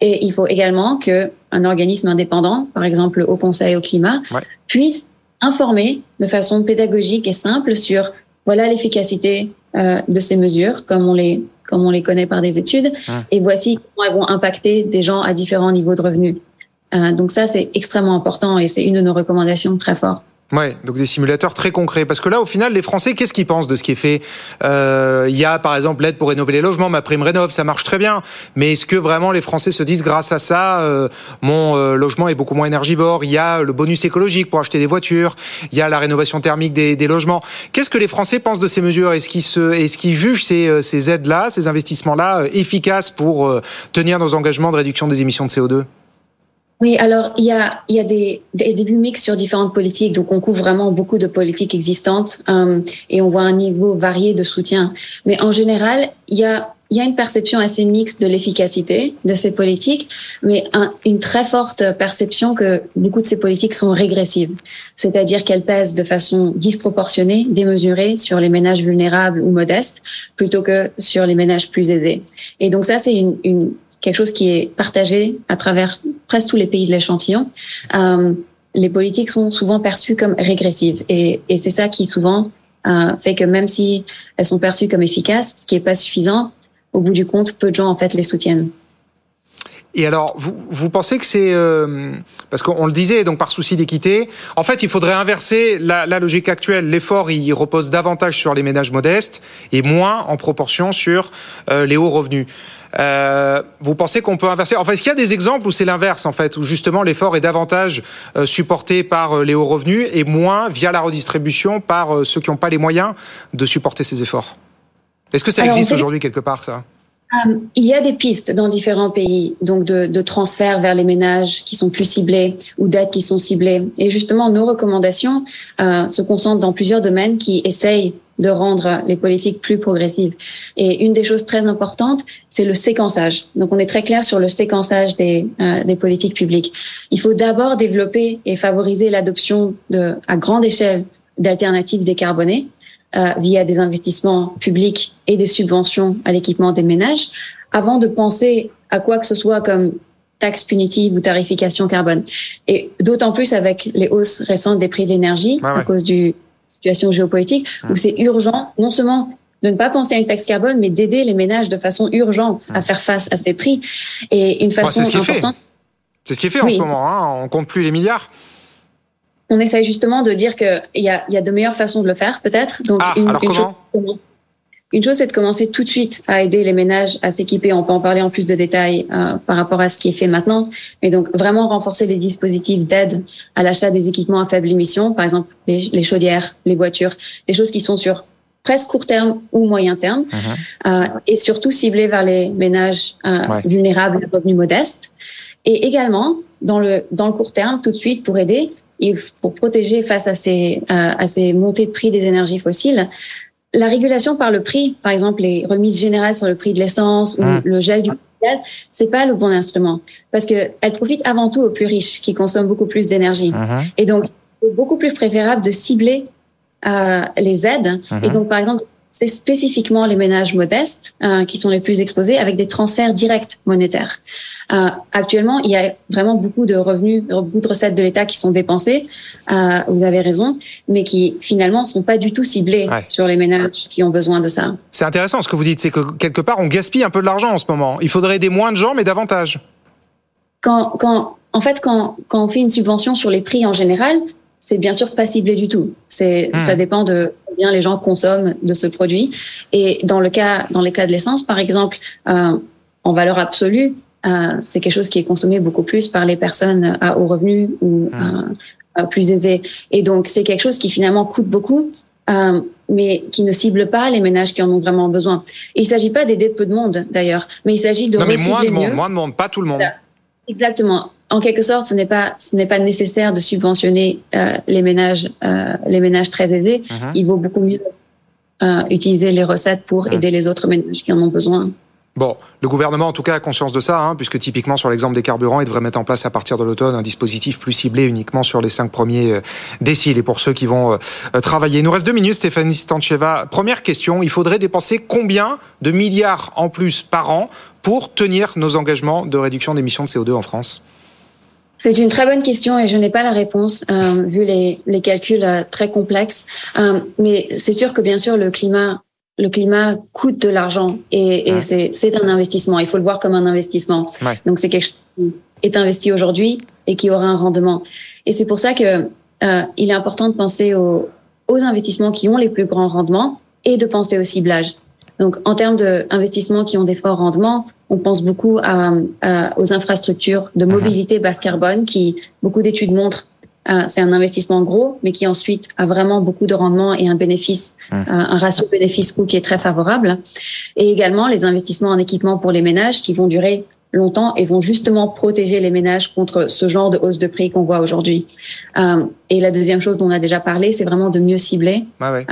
Et il faut également que un organisme indépendant, par exemple au Conseil au climat, puisse informer de façon pédagogique et simple sur voilà l'efficacité euh, de ces mesures, comme on les comme on les connaît par des études. Ah. Et voici comment elles vont impacter des gens à différents niveaux de revenus. Euh, donc ça, c'est extrêmement important et c'est une de nos recommandations très fortes. Ouais, donc des simulateurs très concrets. Parce que là, au final, les Français, qu'est-ce qu'ils pensent de ce qui est fait euh, Il y a, par exemple, l'aide pour rénover les logements, ma prime rénov, ça marche très bien. Mais est-ce que vraiment les Français se disent, grâce à ça, euh, mon euh, logement est beaucoup moins énergivore Il y a le bonus écologique pour acheter des voitures. Il y a la rénovation thermique des, des logements. Qu'est-ce que les Français pensent de ces mesures? Est-ce qu'ils se, est-ce qu'ils jugent ces, euh, ces aides-là, ces investissements-là, efficaces pour tenir nos engagements de réduction des émissions de CO2 oui, alors il y a, il y a des, des débuts mixtes sur différentes politiques, donc on couvre vraiment beaucoup de politiques existantes euh, et on voit un niveau varié de soutien. Mais en général, il y a, il y a une perception assez mixte de l'efficacité de ces politiques, mais un, une très forte perception que beaucoup de ces politiques sont régressives, c'est-à-dire qu'elles pèsent de façon disproportionnée, démesurée sur les ménages vulnérables ou modestes, plutôt que sur les ménages plus aisés. Et donc ça, c'est une, une quelque chose qui est partagé à travers presque tous les pays de l'échantillon. Euh, les politiques sont souvent perçues comme régressives et, c'est ça qui souvent euh, fait que même si elles sont perçues comme efficaces, ce qui est pas suffisant, au bout du compte, peu de gens en fait les soutiennent. Et alors, vous, vous pensez que c'est euh, parce qu'on le disait donc par souci d'équité, en fait, il faudrait inverser la, logique actuelle. L'effort il repose davantage sur les ménages modestes et moins en proportion sur les hauts revenus. Euh, vous pensez qu'on peut inverser? Enfin, est-ce qu'il y a des exemples où c'est l'inverse, en fait, où justement l'effort est davantage euh, supporté par euh, les hauts revenus et moins via la redistribution par ceux qui n'ont pas les moyens de supporter ces efforts? Est-ce que ça existe aujourd'hui quelque part, ça? Il y a des pistes dans différents pays, donc de, de transferts vers les ménages qui sont plus ciblés ou d'aides qui sont ciblées. Et justement, nos recommandations se concentrent dans plusieurs domaines qui essayent de rendre les politiques plus progressives. Et une des choses très importantes, c'est le séquençage. Donc, on est très clair sur le séquençage des, euh, des politiques publiques. Il faut d'abord développer et favoriser l'adoption de, à grande échelle d'alternatives décarbonées euh, via des investissements publics et des subventions à l'équipement des ménages, avant de penser à quoi que ce soit comme taxe punitive ou tarification carbone. Et d'autant plus avec les hausses récentes des prix de l'énergie à cause du situation géopolitique où c'est urgent, non seulement de ne pas penser à une taxe carbone, mais d'aider les ménages de façon urgente à faire face à ces prix. Et une façon importante. C'est ce qui est fait en ce moment. Hein. On compte plus les milliards. On essaye justement de dire qu'il y a, y a de meilleures façons de le faire, peut-être. Donc, ah, alors comment? Une chose, c'est de commencer tout de suite à aider les ménages à s'équiper. On peut en parler en plus de détails euh, par rapport à ce qui est fait maintenant. Mais donc, vraiment renforcer les dispositifs d'aide à l'achat des équipements à faible émission, par exemple les, chaudières, les voitures, des choses qui sont sur presque court terme ou moyen terme, mhm. euh, et surtout ciblées vers les ménages euh, vulnérables à revenus modestes. Et également, dans le, dans le court terme, tout de suite, pour aider, et pour protéger face à ces, à ces montées de prix des énergies fossiles, la régulation par le prix, par exemple les remises générales sur le prix de l'essence ou mmh. le gel du gaz, c'est pas le bon instrument parce que elle profite avant tout aux plus riches qui consomment beaucoup plus d'énergie. Mmh. Et donc, c'est beaucoup plus préférable de cibler euh, les aides. Mmh. Et donc, par exemple, c'est spécifiquement les ménages modestes euh, qui sont les plus exposés avec des transferts directs monétaires. Euh, actuellement, il y a vraiment beaucoup de revenus, beaucoup de recettes de l'État qui sont dépensées. Euh, vous avez raison, mais qui finalement sont pas du tout ciblés sur les ménages qui ont besoin de ça. C'est intéressant ce que vous dites, c'est que quelque part on gaspille un peu de l'argent en ce moment. Il faudrait aider moins de gens, mais davantage. Quand, quand, en fait, quand, quand on fait une subvention sur les prix en général, c'est bien sûr pas ciblé du tout. C'est, hmm. ça dépend de combien les gens consomment de ce produit. Et dans le cas, dans les cas de l'essence, par exemple, euh, en valeur absolue, euh, c'est quelque chose qui est consommé beaucoup plus par les personnes à haut revenu ou hmm. euh, plus aisées. Et donc, c'est quelque chose qui finalement coûte beaucoup, euh, mais qui ne cible pas les ménages qui en ont vraiment besoin. Et il s'agit pas d'aider peu de monde, d'ailleurs, mais il s'agit de non, mais moins de monde, moins de monde, pas tout le monde. Exactement. En quelque sorte, ce n'est pas ce n'est pas nécessaire de subventionner euh, les ménages euh, les ménages très aisés. Mhm. Il vaut beaucoup mieux euh, utiliser les recettes pour mhm. aider les autres ménages qui en ont besoin. Bon, le gouvernement en tout cas a conscience de ça, hein, puisque typiquement sur l'exemple des carburants, il devrait mettre en place à partir de l'automne un dispositif plus ciblé uniquement sur les cinq premiers euh, déciles et pour ceux qui vont euh, travailler. Il nous reste deux minutes, Stéphanie Stancheva. Première question, il faudrait dépenser combien de milliards en plus par an pour tenir nos engagements de réduction d'émissions de CO2 en France? C'est une très bonne question et je n'ai pas la réponse vu les, les calculs très complexes. mais c'est sûr que bien sûr le climat le climat coûte de l'argent et, c'est un investissement. Il faut le voir comme un investissement. Donc c'est quelque chose qui est investi aujourd'hui et qui aura un rendement. Et c'est pour ça que euh, il est important de penser aux, investissements qui ont les plus grands rendements et de penser au ciblage. Donc en termes d'investissements qui ont des forts rendements, on pense beaucoup aux infrastructures de mobilité basse carbone qui, beaucoup d'études montrent, euh, c'est un investissement gros, mais qui ensuite a vraiment beaucoup de rendement et un bénéfice, mmh. euh, un ratio bénéfice-coût qui est très favorable. Et également les investissements en équipement pour les ménages qui vont durer longtemps et vont justement protéger les ménages contre ce genre de hausse de prix qu'on voit aujourd'hui. Euh, et la deuxième chose dont on a déjà parlé, c'est vraiment de mieux cibler. Ouais,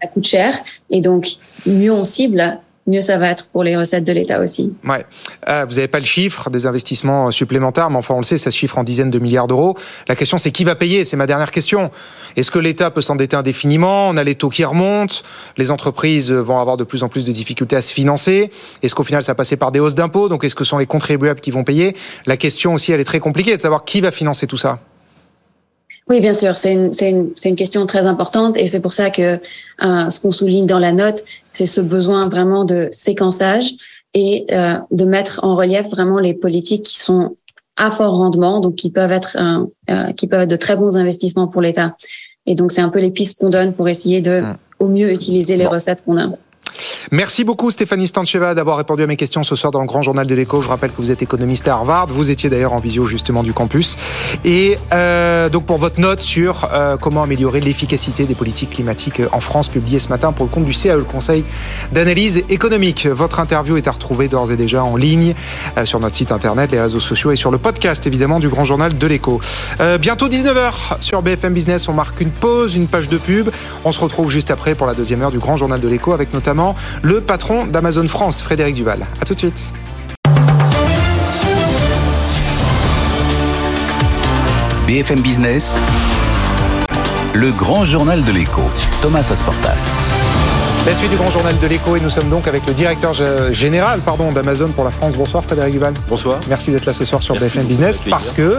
ça coûte cher et donc mieux on cible, mieux ça va être pour les recettes de l'État aussi. Ouais. Euh, vous n'avez pas le chiffre des investissements supplémentaires, mais enfin on le sait, ça se chiffre en dizaines de milliards d'euros. La question c'est qui va payer? C'est ma dernière question. Est-ce que l'État peut s'endetter indéfiniment? On a les taux qui remontent, les entreprises vont avoir de plus en plus de difficultés à se financer. Est-ce qu'au final ça va passer par des hausses d'impôts? Donc est-ce que ce sont les contribuables qui vont payer? La question aussi, elle est très compliquée de savoir qui va financer tout ça. Oui, bien sûr, c'est une, une, une, question très importante et c'est pour ça que euh, ce qu'on souligne dans la note, c'est ce besoin vraiment de séquençage et de mettre en relief vraiment les politiques qui sont à fort rendement, donc qui peuvent être qui peuvent être de très bons investissements pour l'État. Et donc c'est un peu les pistes qu'on donne pour essayer de mmh. au mieux utiliser les recettes qu'on a. Merci beaucoup Stéphanie Stancheva d'avoir répondu à mes questions ce soir dans le Grand Journal de l'écho. Je rappelle que vous êtes économiste à Harvard. Vous étiez d'ailleurs en visio justement du campus. Et euh, donc pour votre note sur euh, comment améliorer l'efficacité des politiques climatiques en France, publiée ce matin pour le compte du CAE, le Conseil d'analyse économique. Votre interview est à retrouver d'ores et déjà en ligne euh, sur notre site internet, les réseaux sociaux et sur le podcast évidemment du Grand Journal de l'écho. bientôt 19h sur BFM Business. On marque une pause, une page de pub. On se retrouve juste après pour la deuxième heure du Grand Journal de l'écho avec notamment le patron d'Amazon France, Frédéric Duval. A tout de suite. BFM Business, le grand journal de l'écho, Thomas Asportas. La suite du grand journal de l'écho et nous sommes donc avec le directeur général pardon, d'Amazon pour la France. Bonsoir Frédéric Duval. Bonsoir. Merci d'être là ce soir sur BFM Business parce que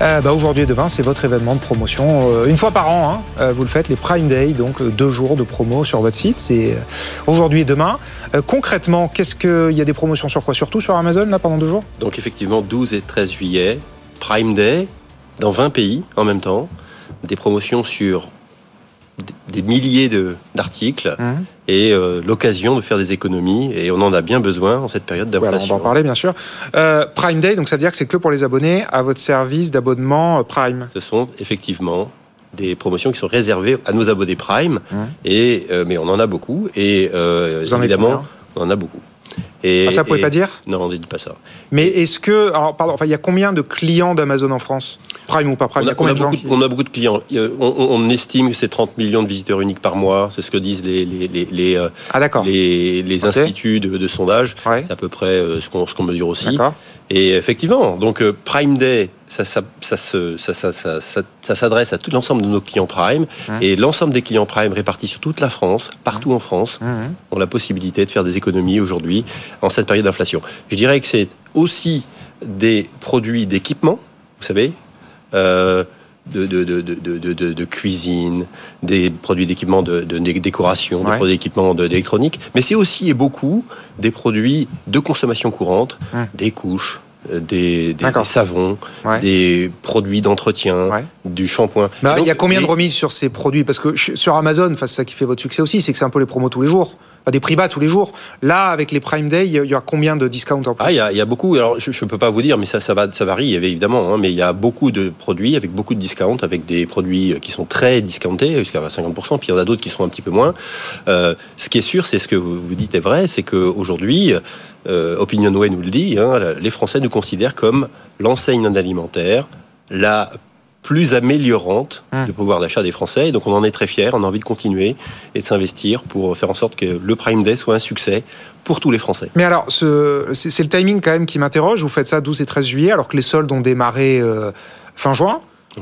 euh, bah, aujourd'hui et demain c'est votre événement de promotion. Euh, une fois par an, hein, euh, vous le faites, les Prime Day, donc deux jours de promo sur votre site. C'est aujourd'hui et demain. concrètement, qu'est-ce qu'il y a des promotions sur quoi? Surtout sur Amazon là pendant deux jours? Donc effectivement 12 et 13 juillet, Prime Day dans 20 pays en même temps. Des promotions sur des milliers d'articles mmh. et euh, l'occasion de faire des économies et on en a bien besoin en cette période d'inflation. on va en parler bien sûr. Euh, Prime Day, donc ça veut dire que c'est que pour les abonnés à votre service d'abonnement euh, Prime. Ce sont effectivement des promotions qui sont réservées à nos abonnés Prime mmh. et mais on en a beaucoup et évidemment on en a beaucoup. Et, ah, ça, ne pouvez pas dire Non, on ne dit pas ça. Mais est-ce que, alors, pardon, enfin, il y a combien de clients d'Amazon en France? Prime ou pas Prime on a, beaucoup, on a, beaucoup, de clients. On, estime que c'est 30 millions de visiteurs uniques par mois. C'est ce que disent les, les, les, les, euh, ah, les, instituts de, sondage. C'est à peu près euh, ce qu'on mesure aussi. Et effectivement, donc euh, Prime Day, ça, ça, ça, ça s'adresse à tout l'ensemble de nos clients Prime. Mmh. Et l'ensemble des clients Prime répartis sur toute la France, partout en France, mmh. ont la possibilité de faire des économies aujourd'hui en cette période d'inflation. Je dirais que c'est aussi des produits d'équipement, vous savez, euh, de, de, de, de, cuisine, des produits d'équipement de, décoration, des produits d'équipement d'électronique, mais c'est aussi et beaucoup des produits de consommation courante, hum. des couches, euh, des, des, savons, des produits d'entretien, du shampoing. il y a combien de remises sur ces produits? Parce que sur Amazon, c'est ça qui fait votre succès aussi, c'est que c'est un peu les promos tous les jours des prix bas tous les jours. Là, avec les Prime Day, il y a combien de discounts en Ah, il y, a, beaucoup. Alors, je ne peux pas vous dire, mais ça, ça, va, ça varie évidemment. Hein, mais il y a beaucoup de produits avec beaucoup de discounts, avec des produits qui sont très discountés, jusqu'à 50%, puis il y en a d'autres qui sont un petit peu moins. Euh, ce qui est sûr, c'est ce que vous dites est vrai, c'est qu'aujourd'hui, euh, OpinionWay nous le dit, hein, les Français nous considèrent comme l'enseigne alimentaire, la plus améliorante hum. de pouvoir d'achat des Français. Et donc on en est très fiers, on a envie de continuer et de s'investir pour faire en sorte que le Prime Day soit un succès pour tous les Français. Mais alors, c'est le timing quand même qui m'interroge. Vous faites ça 12 et 13 juillet alors que les soldes ont démarré euh, fin juin.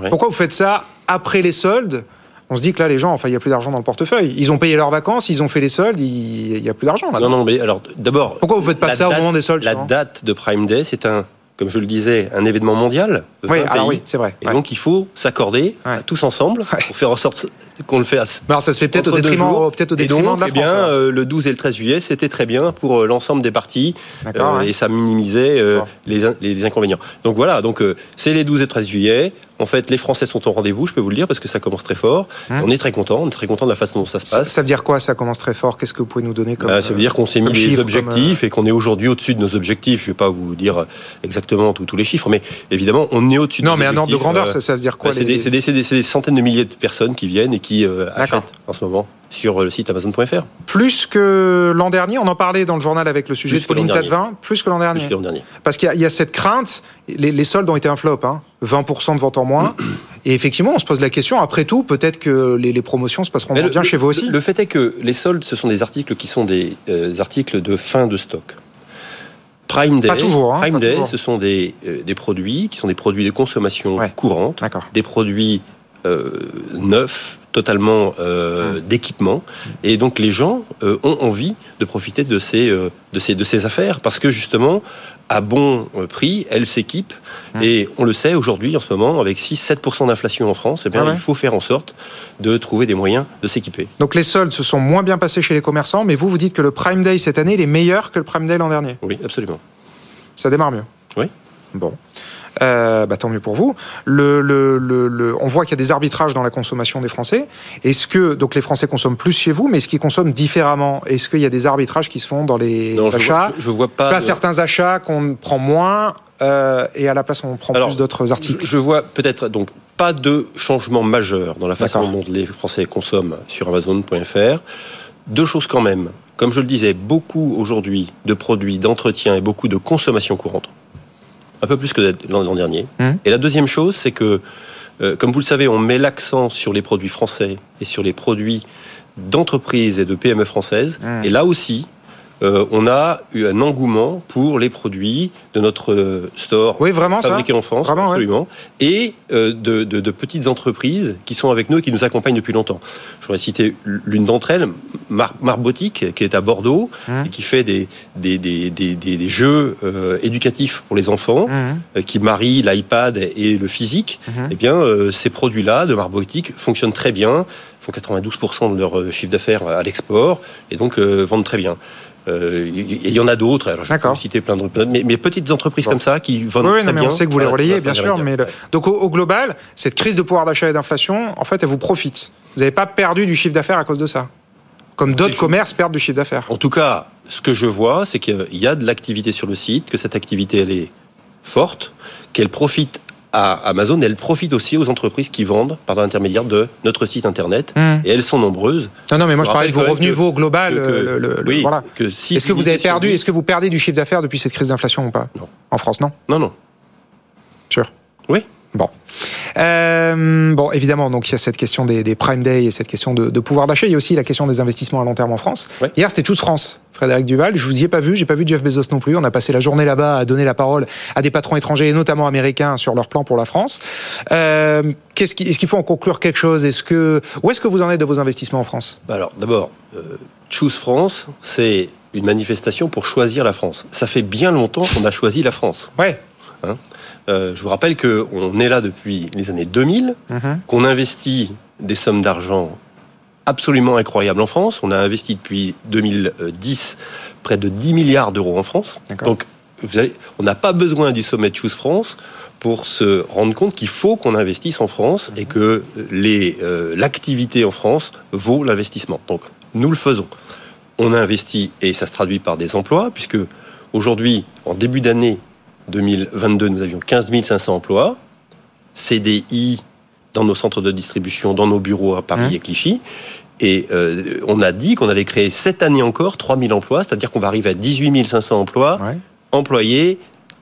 Pourquoi vous faites ça après les soldes? On se dit que là, les gens, enfin, il n'y a plus d'argent dans le portefeuille. Ils ont payé leurs vacances, ils ont fait les soldes, il n'y a plus d'argent là. Non, non, mais alors, d'abord. Pourquoi vous ne faites pas ça au moment des soldes La date de Prime Day, c'est un comme je le disais, un événement mondial. Oui, alors oui, c'est vrai. Et donc il faut s'accorder tous ensemble pour faire en sorte qu'on le fasse. Alors ça se fait peut-être au détriment, peut-être au détriment de la eh bien, euh, le 12 et le 13 juillet, c'était très bien pour euh, l'ensemble des parties euh, et ça minimisait les, les, inconvénients. Donc voilà, donc c'est les 12 et 13 juillet. En fait, les Français sont au rendez-vous, je peux vous le dire, parce que ça commence très fort. Hein on est très content, on est très content de la façon dont ça se passe. Ça, veut dire quoi, ça commence très fort? Qu'est-ce que vous pouvez nous donner comme bah, Ça veut dire qu'on s'est mis des objectifs et qu'on est aujourd'hui au-dessus de nos objectifs. Je ne vais pas vous dire exactement tous les chiffres, mais évidemment, on est au-dessus. Non, mais un ordre de grandeur, ça, ça veut dire quoi bah, C'est des, centaines de milliers de personnes qui viennent et qui achètent en ce moment sur le site Amazon.fr. Plus que l'an dernier, on en parlait dans le journal avec le sujet de Pauline Tadevin, plus que l'an dernier. dernier. Parce qu'il y, a cette crainte, les, soldes ont été un flop, 20% hein. de ventes en moins. (clears throat) Et effectivement, on se pose la question, après tout, peut-être que les, promotions se passeront bien chez vous aussi. Le fait est que les soldes, ce sont des articles qui sont des euh, articles de fin de stock. Prime Day, toujours, hein, Prime Day ce sont des, euh, des, produits qui sont des produits de consommation courante, des produits euh, neufs, totalement euh, mmh. d'équipement. Et donc les gens euh, ont envie de profiter de ces, euh, de, ces, de ces affaires parce que justement, à bon prix, elles s'équipent. Mmh. Et on le sait aujourd'hui, en ce moment, avec 6-7% d'inflation en France, eh bien, ah il faut faire en sorte de trouver des moyens de s'équiper. Donc les soldes se sont moins bien passés chez les commerçants, mais vous, vous dites que le Prime Day cette année, il est meilleur que le Prime Day l'an dernier Oui, absolument. Ça démarre mieux Oui. Bon. Euh, bah, tant mieux pour vous. Le, on voit qu'il y a des arbitrages dans la consommation des Français. Est-ce que donc les Français consomment plus chez vous, mais est-ce qu'ils consomment différemment? Est-ce qu'il y a des arbitrages qui se font dans les achats? je vois, vois pas. Pas certains achats qu'on prend moins euh, et à la place on prend plus d'autres articles. Je vois peut-être donc pas de changement majeur dans la façon dont les Français consomment sur Amazon.fr. Deux choses quand même. Comme je le disais, beaucoup aujourd'hui de produits d'entretien et beaucoup de consommation courante un peu plus que l'an dernier. Mmh. Et la deuxième chose, c'est que, euh, comme vous le savez, on met l'accent sur les produits français et sur les produits d'entreprises et de PME françaises. Mmh. Et là aussi, euh, on a eu un engouement pour les produits de notre euh, store oui, vraiment fabriqués en France, absolument, et euh, de, petites entreprises qui sont avec nous et qui nous accompagnent depuis longtemps. Je voudrais citer l'une d'entre elles, Marbotique, qui est à Bordeaux mmh. et qui fait des, des, jeux éducatifs pour les enfants, mmh. qui marient l'iPad et le physique. Mmh. Eh bien, ces produits-là de Marbotique fonctionnent très bien font 92% de leur chiffre d'affaires à l'export et donc vendent très bien. Euh, il y en a d'autres. Alors, je peux citer plein d'autres, mais, mais, petites entreprises comme ça qui vendent oui, très mais bien. On sait que vous les relayez, bien sûr. Mais donc au, global, cette crise de pouvoir d'achat et d'inflation, en fait, elle vous profite. Vous n'avez pas perdu du chiffre d'affaires à cause de ça, comme d'autres commerces perdent du chiffre d'affaires. En tout cas, ce que je vois, c'est qu'il y a de l'activité sur le site, que cette activité elle est forte, qu'elle profite à Amazon, elle profite aussi aux entreprises qui vendent par l'intermédiaire de notre site internet. Hmm. Et elles sont nombreuses. Non, non, mais moi je, parlais de vos revenus, vos global. oui, voilà. est-ce que vous avez perdu, est-ce que vous perdez du chiffre d'affaires depuis cette crise d'inflation ou pas? Non. En France, non? Non, non. Sûr? Oui. Bon. Euh, bon, évidemment, donc il y a cette question des, Prime Day et cette question de, pouvoir d'achat. Il y a aussi la question des investissements à long terme en France. Hier, c'était Choose France, Frédéric Duval. Je vous y ai pas vu, j'ai pas vu Jeff Bezos non plus. On a passé la journée là-bas à donner la parole à des patrons étrangers et notamment américains sur leur plan pour la France. Euh, qu'est-ce est-ce qu'il faut en conclure quelque chose? Est-ce que où est-ce que vous en êtes de vos investissements en France? Bah Alors, d'abord, euh, Choose France, c'est une manifestation pour choisir la France. Ça fait bien longtemps qu'on a choisi la France. Ouais. Hein euh, je vous rappelle qu'on est là depuis les années 2000, mhm. qu'on investit des sommes d'argent absolument incroyables en France. On a investi depuis 2010 près de 10 milliards d'euros en France. Donc, vous on n'a pas besoin du sommet de Choose France pour se rendre compte qu'il faut qu'on investisse en France et que euh, l'activité en France vaut l'investissement. Donc, nous le faisons. On a investi et ça se traduit par des emplois, puisque aujourd'hui, en début d'année, 2022, nous avions 15 500 emplois, CDI dans nos centres de distribution, dans nos bureaux à Paris hein et Clichy. Et euh, on a dit qu'on allait créer cette année encore 3 000 emplois, c'est-à-dire qu'on va arriver à 18 500 emplois employés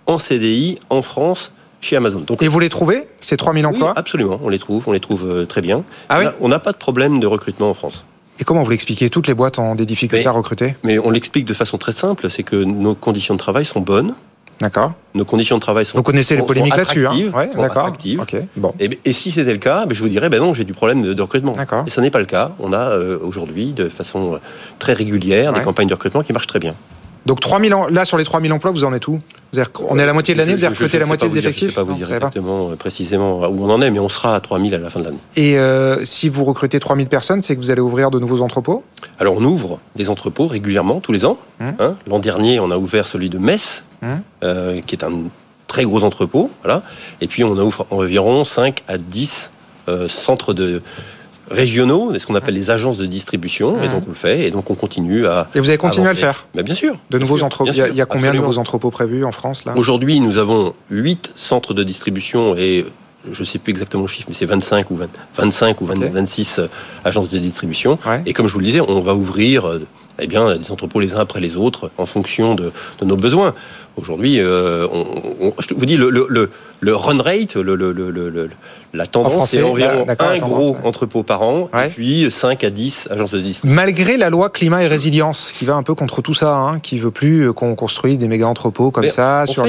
en CDI en France chez Amazon. Donc, et vous les trouvez, ces 3 000 emplois? Absolument, on les trouve, on les trouve euh, très bien. Ah on n'a pas de problème de recrutement en France. Et comment vous l'expliquez? Toutes les boîtes ont des difficultés à recruter? Mais on l'explique de façon très simple, c'est que nos conditions de travail sont bonnes, D'accord. Nos conditions de travail sont. Vous connaissez les polémiques là-dessus, hein ouais, d'accord. Bon. Et, si c'était le cas, ben, je vous dirais, ben non, j'ai du problème de, recrutement. D'accord. Et ce n'est pas le cas. On a euh, aujourd'hui, de façon euh, très régulière, des campagnes de recrutement qui marchent très bien. Donc 3000 là sur les 3000 emplois, vous en êtes où? On est à la moitié de l'année, vous avez recruté la moitié des effectifs Je ne sais pas vous dire exactement, euh, précisément où on en est, mais on sera à 3000 à la fin de l'année. Et euh, si vous recrutez 3000 personnes, c'est que vous allez ouvrir de nouveaux entrepôts? Alors on ouvre des entrepôts régulièrement, tous les ans. Hum. Hein. L'an dernier, on a ouvert celui de Metz, hum. euh, qui est un très gros entrepôt. Voilà. Et puis on ouvre environ 5 à 10 centres de régionaux, ce qu'on appelle les agences de distribution, et donc on le fait, et donc on continue à. Et vous avez continué à, le faire Mais Bien sûr. De nouveaux entrepôts. Il y a, combien de nouveaux entrepôts prévus en France là? Aujourd'hui, nous avons 8 centres de distribution et je ne sais plus exactement le chiffre, mais c'est 25 ou 25 ou 26 euh, agences de distribution. Et comme je vous le disais, on va ouvrir euh, eh bien, des entrepôts les uns après les autres en fonction de, nos besoins. Aujourd'hui, euh, je vous dis, le, le, run rate, le, la tendance, c'est environ un gros entrepôt par an, et puis 5 à 10 agences de distribution. Malgré la loi climat et résilience, qui va un peu contre tout ça, hein, qui veut plus qu'on construise des méga entrepôts comme ça, sur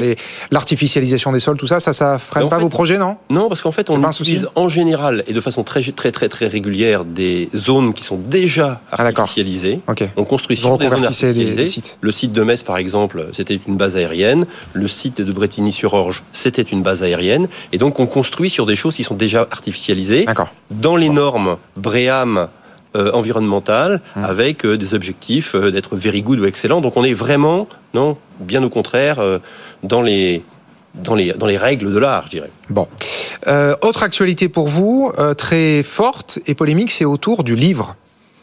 l'artificialisation des sols, tout ça, ça, ça freine pas vos projets, non? Non, parce qu'en fait, on utilise en général et de façon très, très, très, très régulière des zones qui sont déjà ah, artificialisées. On construit sur des zones artificialisées. sites. Le site de Metz, par exemple, c'était une base aérienne. Le site de Bretigny-sur-Orge, c'était une base aérienne. Et donc, on construit sur des choses qui sont déjà artificialisés dans les normes BREAM euh, environnementales hum. avec euh, des objectifs euh, d'être very good ou excellent. Donc on est vraiment, non, bien au contraire, dans les dans les, dans les règles de l'art, je dirais. Bon. autre actualité pour vous, très forte et polémique, c'est autour du livre.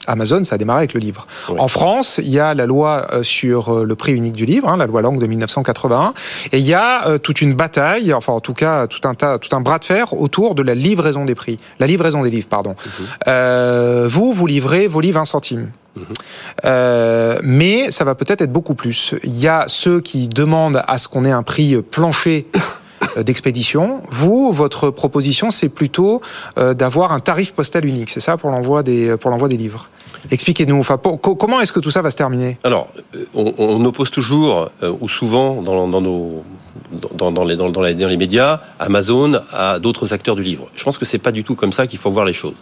Amazon, ça a démarré avec le livre. En France, il y a la loi euh, sur euh, le prix unique du livre, hein, la loi Langue de 1981, et il y a euh, toute une bataille, enfin en tout cas tout un tas, tout un bras de fer autour de la livraison des prix, la livraison des livres, pardon. Mhm. vous, vous livrez vos livres un centime. Mhm. mais ça va peut-être être beaucoup plus. Il y a ceux qui demandent à ce qu'on ait un prix plancher d'expédition. Vous, votre proposition, c'est plutôt d'avoir un tarif postal unique, c'est ça, pour l'envoi des, pour l'envoi des livres Expliquez-nous, comment est-ce que tout ça va se terminer? Alors, euh, on, oppose toujours, euh, ou souvent, dans, nos, dans, les, dans, les, médias, Amazon à d'autres acteurs du livre. Je pense que c'est pas du tout comme ça qu'il faut voir les choses.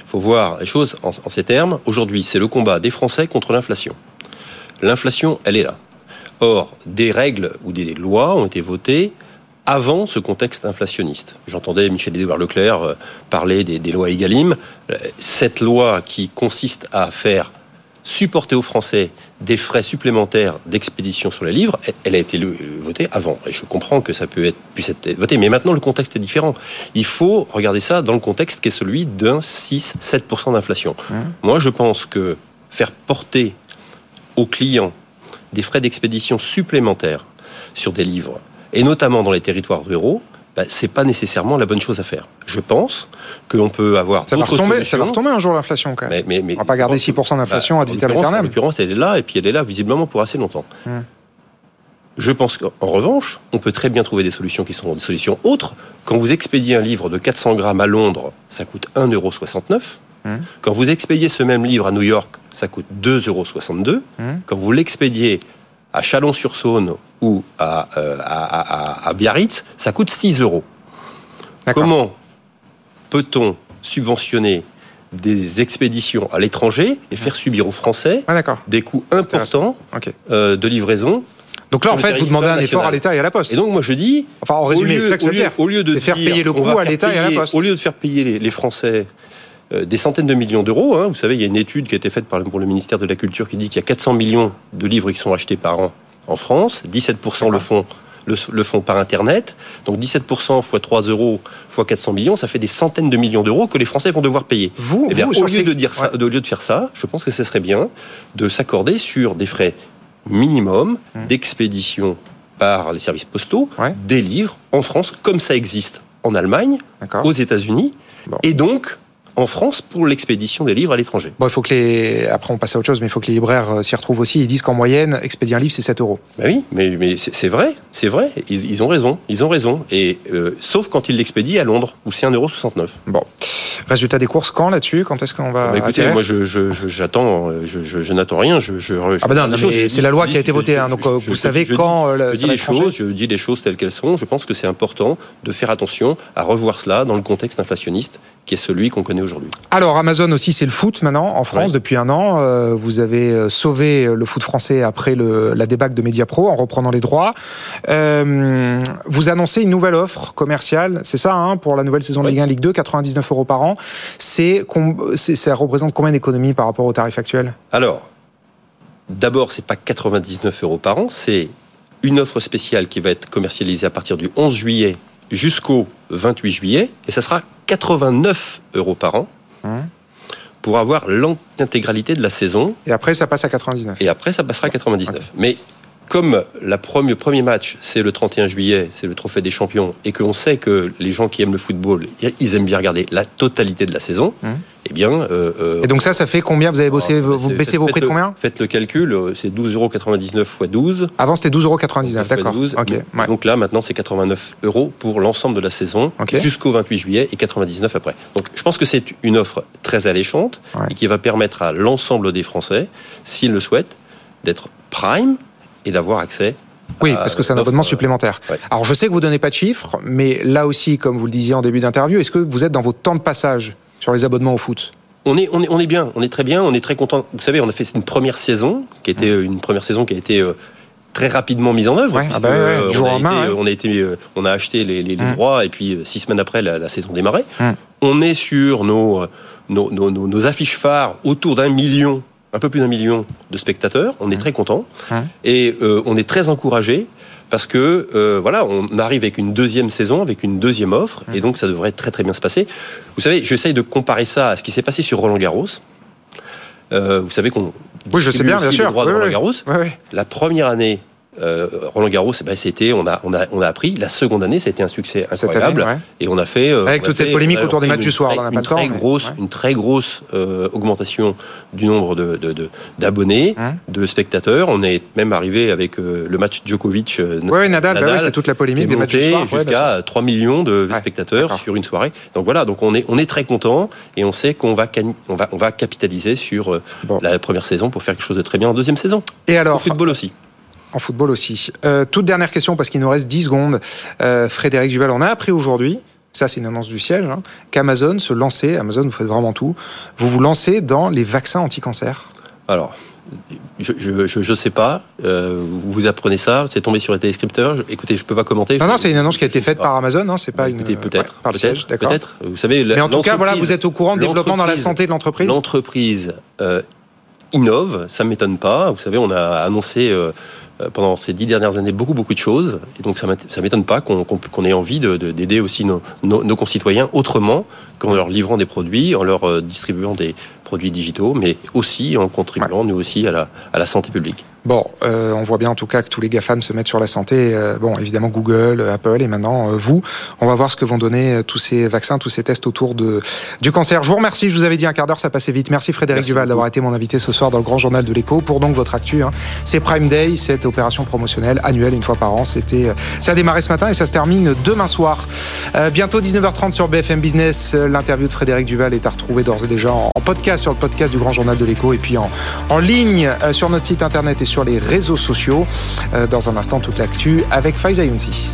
Il faut voir les choses en ces termes. Aujourd'hui, c'est le combat des Français contre l'inflation. L'inflation, elle est là. Or, des règles ou des lois ont été votées avant ce contexte inflationniste. J'entendais Michel-Édouard Leclerc euh, parler des, lois EGalim. Euh, cette loi qui consiste à faire supporter aux Français des frais supplémentaires d'expédition sur les livres, elle a été votée avant. Et je comprends que ça peut être, puisse être voté, mais maintenant le contexte est différent. Il faut regarder ça dans le contexte qui est celui d'un 6-7% d'inflation. Mmh. Moi, je pense que faire porter aux clients des frais d'expédition supplémentaires sur des livres et notamment dans les territoires ruraux, bah, c'est pas nécessairement la bonne chose à faire. Je pense que l'on peut avoir ça va retomber, Ça va retomber un jour l'inflation quand même. Mais, mais, on va pas garder 6% d'inflation bah, ad vitam aeternam. En l'occurrence, elle est là et puis elle est là visiblement pour assez longtemps. Hmm. Je pense qu'en revanche, on peut très bien trouver des solutions qui sont des solutions autres. Quand vous expédiez un livre de 400 grammes à Londres, ça coûte 1,69€. Hmm. Quand vous expédiez ce même livre à New York, ça coûte 2,62€. Hmm. Quand vous l'expédiez à Chalon-sur-Saône ou à, euh, à, à, Biarritz, ça coûte 6 euros. Comment peut-on subventionner des expéditions à l'étranger et faire subir aux Français ah, des coûts importants euh, de livraison donc là, en fait, vous demandez un effort à l'État et à la Poste. Et donc, moi, je dis, enfin, en résumé, au lieu, de faire payer le coût à l'État et à la Poste. Au lieu de faire payer les, Français des centaines de millions d'euros, hein, vous savez, il y a une étude qui a été faite par, pour le ministère de la Culture qui dit qu'il y a 400 millions de livres qui sont achetés par an en France, 17% le font le, font par Internet. Donc 17% fois 3 euros fois 400 millions, ça fait des centaines de millions d'euros que les Français vont devoir payer. Vous, eh au, lieu de dire ça, au lieu de faire ça, je pense que ce serait bien de s'accorder sur des frais minimum hum. d'expédition par les services postaux des livres en France, comme ça existe en Allemagne, aux États-Unis, et donc en France pour l'expédition des livres à l'étranger. Bon, il faut que les. Après, on passe à autre chose, mais il faut que les libraires euh, s'y retrouvent aussi. Ils disent qu'en moyenne, expédier un livre, c'est 7 euros. Ben oui, mais, mais c'est vrai, c'est vrai. Ils, ont raison, ils ont raison. Et euh, sauf quand ils l'expédient à Londres, où c'est 1,69€. Bon. Résultat des courses quand là-dessus? Quand est-ce qu'on va. Bah, écoutez, moi, j'attends, je, je, je, n'attends rien. Je, ah ben non, c'est la loi qui a été votée. Hein, donc vous savez quand. je dis les choses, je dis les choses telles qu'elles sont. Je pense que c'est important de faire attention à revoir cela dans le contexte inflationniste qui est celui qu'on connaît aujourd'hui. Alors Amazon aussi, c'est le foot maintenant en France depuis un an. Euh, vous avez euh, sauvé le foot français après le, la débâcle de Mediapro en reprenant les droits. Euh, vous annoncez une nouvelle offre commerciale, c'est ça, hein, pour la nouvelle saison de Ligue 1, Ligue 2, 99 euros par an. C'est, ça représente combien d'économies par rapport au tarif actuel? Alors, d'abord, c'est pas 99 euros par an, c'est une offre spéciale qui va être commercialisée à partir du 11 juillet jusqu'au 28 juillet, et ça sera 89 euros par an hein pour avoir l'intégralité de la saison. Et après, ça passe à 99. Et après, ça passera à 99. Mais comme la premier, premier match, c'est le 31 juillet, c'est le trophée des champions, et qu'on sait que les gens qui aiment le football, ils aiment bien regarder la totalité de la saison, hein eh bien. Euh, euh, et donc ça, ça fait combien Vous avez bossé, vous baissez vos prix de combien Faites le calcul, euh, c'est 12,99 x 12. Avant, c'était 12,99 d'accord. Donc là, maintenant, c'est 89 euros pour l'ensemble de la saison jusqu'au 28 juillet et 99 après. Donc je pense que c'est une offre très alléchante et qui va permettre à l'ensemble des Français, s'ils le souhaitent, d'être prime et d'avoir accès oui, parce que c'est un abonnement supplémentaire. Alors je sais que vous donnez pas de chiffres, mais là aussi, comme vous le disiez en début d'interview, est-ce que vous êtes dans vos temps de passage sur les abonnements au foot on est, on est, on est bien, on est très bien, on est très content. Vous savez, on a fait une première saison qui était une première saison qui a été euh, très rapidement mise en œuvre. Ah bah euh, on, a été, on, a été, euh, on a acheté les, les, mm. droits et puis six semaines après la, saison démarrait. Mm. On est sur nos, nos, nos, nos affiches phares autour d'un million, un peu plus d'un million de spectateurs. On est mm. très content et on est très encouragé parce que euh, voilà, on arrive avec une deuxième saison, avec une deuxième offre, et donc ça devrait très très bien se passer. Vous savez, j'essaye de comparer ça à ce qui s'est passé sur Roland Garros. Euh, vous savez qu'on oui, je sais bien, bien sûr. de Roland Garros. La première année euh, Roland Garros, eh ben, c'était, on a, on a, on a appris. La seconde année, c'était un succès incroyable, et on a fait euh, avec toute cette polémique autour des matchs du soir, une, très grosse, une très grosse euh, augmentation du nombre de, d'abonnés, hein de, spectateurs. On est même arrivé avec le match Djokovic. Oui, Nadal, bah c'est toute la polémique des matchs du soir, jusqu'à 3 millions de spectateurs sur une soirée. Donc voilà, donc on est, on est très content et on sait qu'on va, on va, on va capitaliser sur la première saison pour faire quelque chose de très bien en deuxième saison. Et alors, au football aussi. En football aussi. Euh, toute dernière question, parce qu'il nous reste 10 secondes. Euh, Frédéric Duval, on a appris aujourd'hui, ça c'est une annonce du siège, hein, qu'Amazon se lançait, Amazon vous faites vraiment tout, vous vous lancez dans les vaccins anti-cancer Alors, je ne sais pas. Euh, vous apprenez ça, c'est tombé sur les téléscripteurs. écoutez, je peux pas commenter. Non, non, c'est une annonce qui a été faite par Amazon. Hein, c'est pas une. Peut-être. par le siège, Peut-être. Vous savez. Mais en tout cas, voilà, vous êtes au courant du développement dans la santé de l'entreprise. L'entreprise innove, ça m'étonne pas. Vous savez, on a annoncé euh, pendant ces dix dernières années beaucoup beaucoup de choses. Et donc ça ne m'étonne pas qu'on ait envie d'aider aussi nos, nos, concitoyens autrement qu'en leur livrant des produits, en leur euh, distribuant des produits digitaux, mais aussi en contribuant nous aussi à la, à la santé publique. Bon, euh, on voit bien en tout cas que tous les GAFAM se mettent sur la santé. Euh, bon, évidemment Google, Apple et maintenant euh, vous. On va voir ce que vont donner tous ces vaccins, tous ces tests autour de, du cancer. Je vous remercie, je vous avais dit un quart d'heure, ça passait vite. Merci Frédéric Duval d'avoir été mon invité ce soir dans le Grand Journal de l'écho pour donc votre actu. Hein. C'est Prime Day, cette opération promotionnelle annuelle une fois par an. C'était, ça a démarré ce matin et ça se termine demain soir. bientôt 19h30 sur BFM Business. L'interview de Frédéric Duval est à retrouver d'ores et déjà en, podcast sur le podcast du Grand Journal de l'écho et puis en, en ligne sur notre site internet et sur les réseaux sociaux. Euh, dans un instant, toute l'actu avec Faiza Younsi.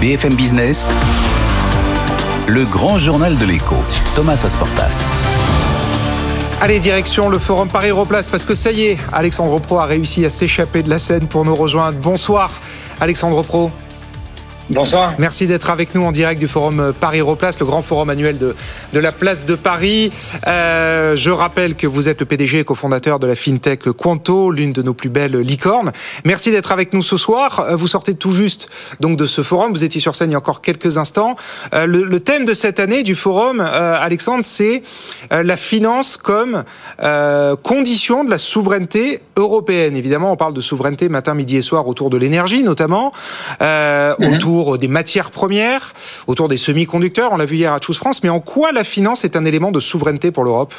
BFM Business, le grand journal de l'écho, Thomas Asportas. Allez, direction le forum Paris Europlace parce que ça y est, Alexandre Pro a réussi à s'échapper de la scène pour nous rejoindre. Bonsoir, Alexandre Pro. Bonsoir. Merci d'être avec nous en direct du forum Paris Europlace, le grand forum annuel de, de la place de Paris. Euh, je rappelle que vous êtes le PDG et cofondateur de la FinTech Quanto, l'une de nos plus belles licornes. Merci d'être avec nous ce soir. Euh, vous sortez tout juste donc de ce forum. Vous étiez sur scène il y a encore quelques instants. Euh, le, le, thème de cette année du forum, euh, Alexandre, c'est euh, la finance comme condition de la souveraineté européenne. Évidemment, on parle de souveraineté matin, midi et soir autour de l'énergie notamment, mhm. autour des matières premières, autour des semi-conducteurs, on l'a vu hier à Choose France, mais en quoi la finance est un élément de souveraineté pour l'Europe?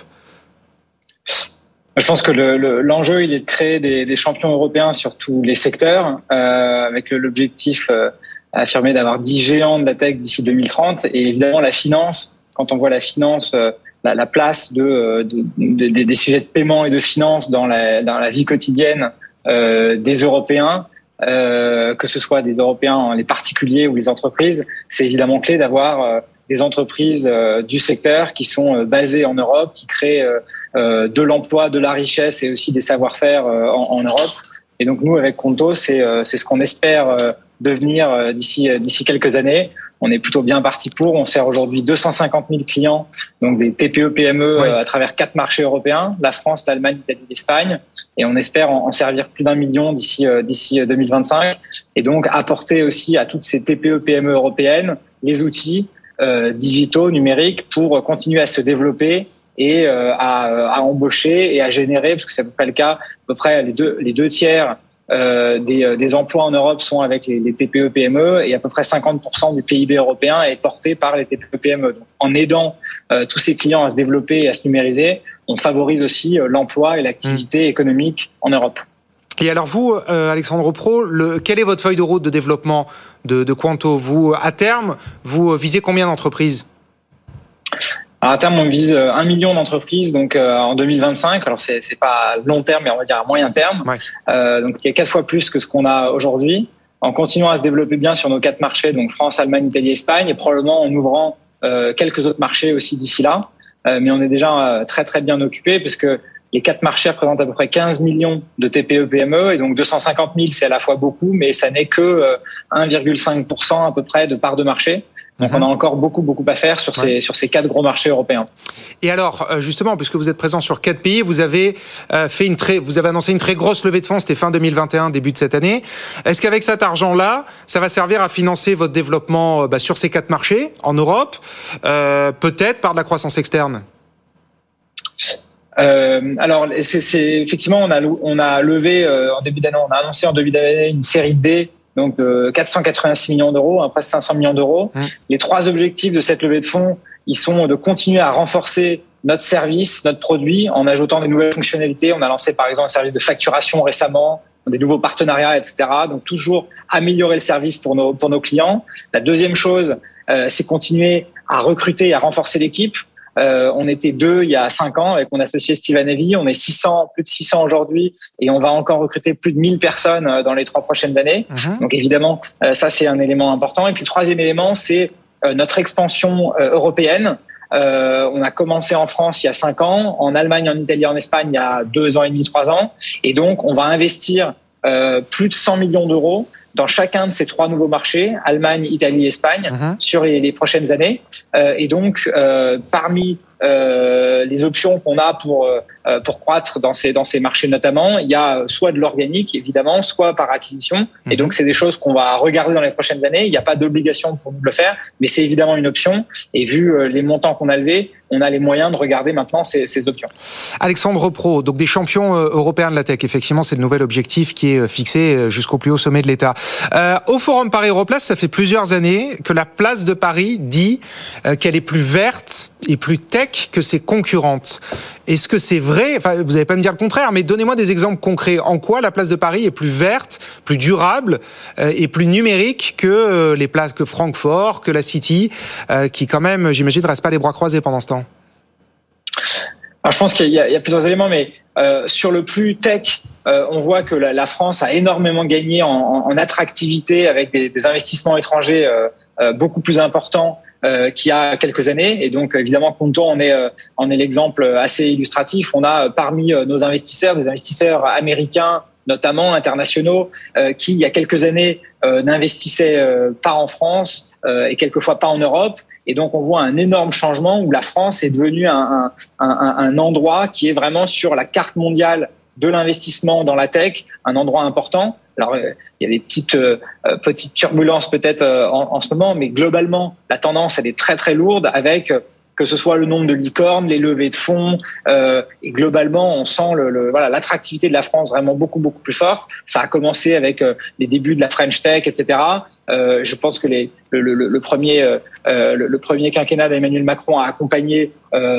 Je pense que l'enjeu, il est de créer des, champions européens sur tous les secteurs, euh, avec l'objectif euh, affirmé d'avoir 10 géants de la tech d'ici 2030. Et évidemment, la finance, quand on voit la finance, euh, la, place de, des sujets de paiement et de finance dans la vie quotidienne des Européens, euh, que ce soit des Européens, les particuliers ou les entreprises, c'est évidemment clé d'avoir euh, des entreprises euh, du secteur qui sont basées en Europe, qui créent de l'emploi, de la richesse et aussi des savoir-faire en, Europe. Et donc nous, avec Conto, c'est ce qu'on espère devenir d'ici d'ici quelques années on est plutôt bien parti pour. On sert aujourd'hui 250 000 clients, donc des TPE, PME euh, à travers quatre marchés européens, la France, l'Allemagne, l'Italie, l'Espagne, et on espère en servir plus d'un million d'ici euh, d'ici 2025, euh, et donc apporter aussi à toutes ces TPE, PME européennes les outils euh, digitaux, numériques pour continuer à se développer et à, à, embaucher et à générer, parce que c'est à peu près le cas, à peu près les deux, les deux tiers des, des, emplois en Europe sont avec les, les, TPE PME et à peu près 50% du PIB européen est porté par les TPE PME. Donc, en aidant tous ces clients à se développer et à se numériser, on favorise aussi l'emploi et l'activité mmh. économique en Europe. Et alors vous, euh, Alexandre Pro, le, quelle est votre feuille de route de développement de, de Quanto? Vous, à terme, vous visez combien d'entreprises? À terme, on vise euh, un million d'entreprises donc euh, en 2025. Alors c'est c'est pas long terme, mais on va dire à moyen terme. Euh, donc il y a quatre fois plus que ce qu'on a aujourd'hui. En continuant à se développer bien sur nos quatre marchés, donc France, Allemagne, Italie, Espagne, et probablement en ouvrant euh, quelques autres marchés aussi d'ici là. mais on est déjà très très bien occupé parce que les quatre marchés représentent à peu près 15 millions de TPE PME et donc 250 000 c'est à la fois beaucoup, mais ça n'est que 1,5% euh, à peu près de part de marché. Donc on a encore beaucoup beaucoup à faire sur ces sur ces quatre gros marchés européens. Et alors euh, justement puisque vous êtes présent sur quatre pays, vous avez euh, fait une très vous avez annoncé une très grosse levée de fonds, c'était fin 2021 début de cette année. Est-ce qu'avec cet argent là, ça va servir à financer votre développement bah, sur ces quatre marchés en Europe, peut-être par de la croissance externe? Euh, alors, c'est effectivement, on a, on a levé euh, en début d'année, on a annoncé en début d'année une série D, donc euh, 486 millions d'euros, hein, presque 500 millions d'euros. Mmh. Les trois objectifs de cette levée de fonds, ils sont de continuer à renforcer notre service, notre produit, en ajoutant des nouvelles fonctionnalités. On a lancé par exemple un service de facturation récemment, des nouveaux partenariats, etc. Donc toujours améliorer le service pour nos pour nos clients. La deuxième chose, euh, c'est continuer à recruter et à renforcer l'équipe. Euh, on était deux il y a cinq ans avec mon associé Steven Evie. On est 600, plus de 600 aujourd'hui et on va encore recruter plus de 1000 personnes euh, dans les trois prochaines années. Mhm. Donc évidemment, euh, ça c'est un élément important. Et puis le troisième élément, c'est notre expansion européenne. on a commencé en France il y a cinq ans, en Allemagne, en Italie, en Espagne il y a deux ans et demi, trois ans. Et donc on va investir plus de 100 millions d'euros dans chacun de ces trois nouveaux marchés, Allemagne, Italie, Espagne, mhm. sur les, les, prochaines années. Euh, et donc, euh, parmi euh, les options qu'on a pour euh, pour croître dans ces dans ces marchés notamment, il y a soit de l'organique évidemment, soit par acquisition. Et mhm. donc c'est des choses qu'on va regarder dans les prochaines années. Il n'y a pas d'obligation pour nous de le faire, mais c'est évidemment une option. Et vu euh, les montants qu'on a levés, on a les moyens de regarder maintenant ces, ces options. Alexandre Pro, donc des champions européens de la tech. Effectivement, c'est le nouvel objectif qui est fixé jusqu'au plus haut sommet de l'État. Euh, au Forum Paris Europlace, ça fait plusieurs années que la place de Paris dit qu'elle est plus verte et plus tech que ses concurrentes. Est-ce que c'est vrai? Enfin, vous n'allez pas me dire le contraire, mais donnez-moi des exemples concrets. En quoi la place de Paris est plus verte, plus durable euh, et plus numérique que euh, les places que Francfort, que la City, euh, qui quand même, j'imagine, ne restent pas les bras croisés pendant ce temps? Je pense qu'il y, a plusieurs éléments, mais sur le plus tech, on voit que la, France a énormément gagné en, attractivité avec des, investissements étrangers beaucoup plus importants euh, qui a quelques années. Et donc, évidemment, Conto en est, en est l'exemple assez illustratif. On a parmi euh, nos investisseurs des investisseurs américains notamment internationaux, euh, qui il y a quelques années euh, n'investissaient pas en France et quelquefois pas en Europe. Et donc on voit un énorme changement où la France est devenue un, un, endroit qui est vraiment sur la carte mondiale de l'investissement dans la tech, un endroit important. Alors, euh, il y a des petites, euh, euh, petites turbulences peut-être en, ce moment, mais globalement, la tendance, elle est très, très lourde avec que ce soit le nombre de licornes, les levées de fonds, et globalement, on sent l'attractivité de la France vraiment beaucoup beaucoup plus forte. Ça a commencé avec les débuts de la French Tech, etc. Je pense que les, le, le, le premier euh, le, premier quinquennat d'Emmanuel Macron a accompagné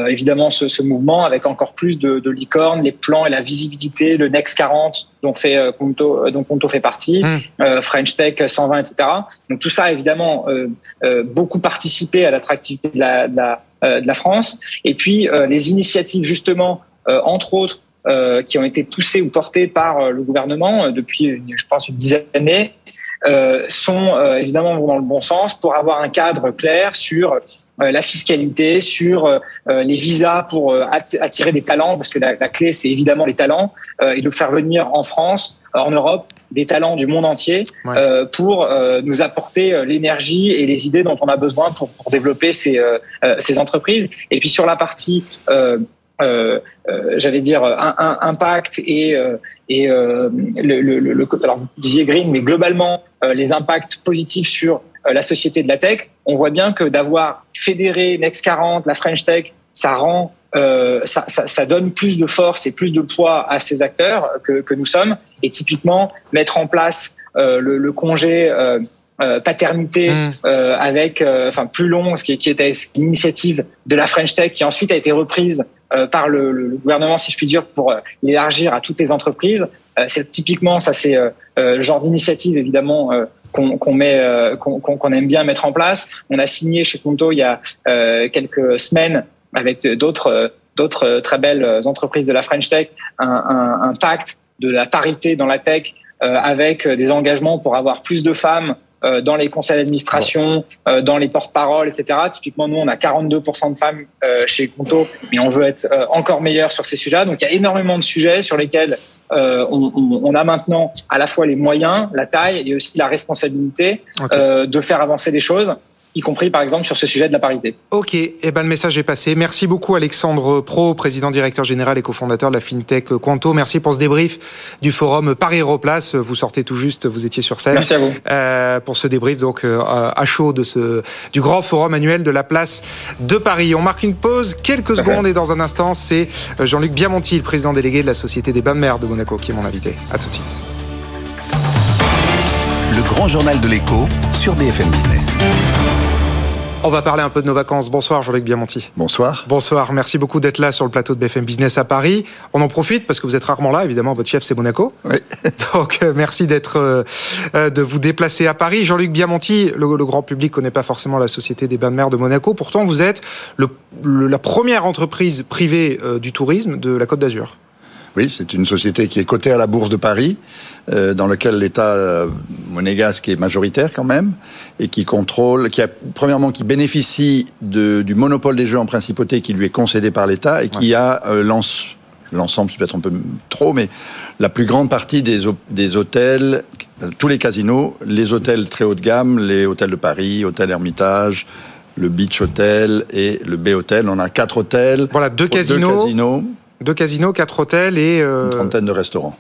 évidemment ce, ce, mouvement avec encore plus de, de, licornes, les plans et la visibilité, le Next 40 dont fait Conto, dont Conto fait partie, mmh. French Tech 120, etc. Donc tout ça a évidemment beaucoup participé à l'attractivité de la, de la euh, de la France. Et puis euh, les initiatives justement, euh, entre autres, qui ont été poussées ou portées par le gouvernement depuis, je pense, une dizaine d'années, sont évidemment dans le bon sens pour avoir un cadre clair sur la fiscalité, sur les visas pour attirer des talents, parce que la, la clé, c'est évidemment les talents, et de faire venir en France, en Europe, des talents du monde entier euh, pour euh, nous apporter euh, l'énergie et les idées dont on a besoin pour, pour développer ces, euh, ces entreprises. Et puis sur la partie j'allais dire un, un, impact et, et le, alors vous disiez green, mais globalement les impacts positifs sur la société de la tech. On voit bien que d'avoir fédéré Next 40, la French Tech, ça rend ça, ça, donne plus de force et plus de poids à ces acteurs que, que nous sommes. Et typiquement, mettre en place le, congé paternité mmh. avec, enfin plus long, ce qui, qui était une initiative de la French Tech qui ensuite a été reprise par le, le, gouvernement, si je puis dire, pour l'élargir à toutes les entreprises. c'est typiquement ça, c'est le genre d'initiative évidemment qu'on met, euh, qu'on aime bien mettre en place. On a signé chez Conto il y a euh, quelques semaines avec d'autres d'autres très belles entreprises de la French Tech un, un, un, pacte de la parité dans la tech euh, avec des engagements pour avoir plus de femmes dans les conseils d'administration, dans les porte-paroles, etc. Typiquement, nous, on a 42% de femmes chez Conto, mais on veut être encore meilleur sur ces sujets-là. Donc, il y a énormément de sujets sur lesquels euh, on, a maintenant à la fois les moyens, la taille et aussi la responsabilité euh, de faire avancer les choses y compris par exemple sur ce sujet de la parité. Ok, et eh ben le message est passé. Merci beaucoup Alexandre Pro, président directeur général et cofondateur de la fintech Quanto. Merci pour ce débrief du forum Paris Aéroplace. Vous sortez tout juste, vous étiez sur scène. Merci à vous. Euh, pour ce débrief donc euh, à chaud de ce du grand forum annuel de la place de Paris. On marque une pause, quelques secondes et dans un instant, c'est Jean-Luc Biamonti, le président délégué de la Société des bains de mer de Monaco, qui est mon invité. À tout de suite. Grand journal de l'écho sur BFM Business. On va parler un peu de nos vacances. Bonsoir Jean-Luc Biamonti. Bonsoir. Bonsoir, merci beaucoup d'être là sur le plateau de BFM Business à Paris. On en profite parce que vous êtes rarement là, évidemment, votre chef c'est Monaco. Oui. (laughs) Donc euh, merci d'être euh, euh, de vous déplacer à Paris. Jean-Luc Biamonti, le, grand public connaît pas forcément la Société des bains de mer de Monaco. Pourtant, vous êtes la première entreprise privée du tourisme de la Côte d'Azur. Oui, c'est une société qui est cotée à la Bourse de Paris, euh, dans laquelle l'État euh, monégasque est majoritaire quand même, et qui contrôle, qui a, premièrement, qui bénéficie de, du monopole des jeux en principauté qui lui est concédé par l'État, et qui a euh, l'ensemble, c'est peut-être un peu trop, mais la plus grande partie des, des hôtels, euh, tous les casinos, les hôtels très haut de gamme, les hôtels de Paris, hôtel Hermitage, le Beach Hotel et le B Hotel. On a quatre hôtels. Voilà, deux casinos. Deux casinos deux casinos, quatre hôtels et... Euh, Une trentaine de restaurants.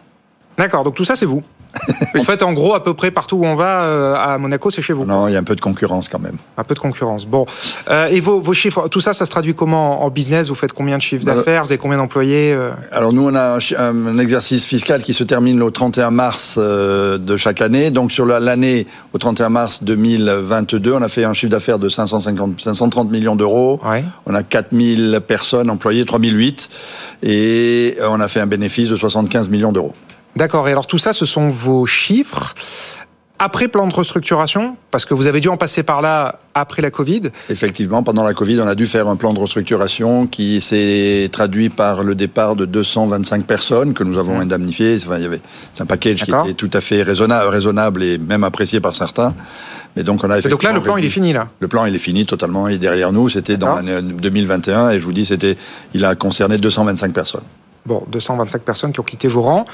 D'accord, donc tout ça c'est vous (laughs) En fait, en gros, à peu près partout où on va euh, à Monaco, c'est chez vous. Non, il y a un peu de concurrence quand même. Un peu de concurrence. Bon, euh, et vos, vos, chiffres, tout ça, ça se traduit comment en business? Vous faites combien de chiffres d'affaires? Vous avez combien d'employés Alors nous, on a un, exercice fiscal qui se termine au 31 mars de chaque année. Donc sur l'année au 31 mars 2022, on a fait un chiffre d'affaires de 550, 530 millions d'euros. On a 4000 personnes employées, 3008 et on a fait un bénéfice de 75 millions d'euros. D'accord. Et alors tout ça, ce sont vos chiffres après plan de restructuration? Parce que vous avez dû en passer par là après la Covid Effectivement, pendant la Covid, on a dû faire un plan de restructuration qui s'est traduit par le départ de 225 personnes que nous avons mmh. indemnifiées. Enfin, il y avait c'est un package qui était tout à fait raisonnable, raisonnable et même apprécié par certains. Mais donc on a donc là, le plan, il est fini là? Le plan, il est fini totalement. Il est derrière nous. C'était dans l'année 2021 et je vous dis, c'était, il a concerné 225 personnes. Bon, 225 personnes qui ont quitté vos rangs.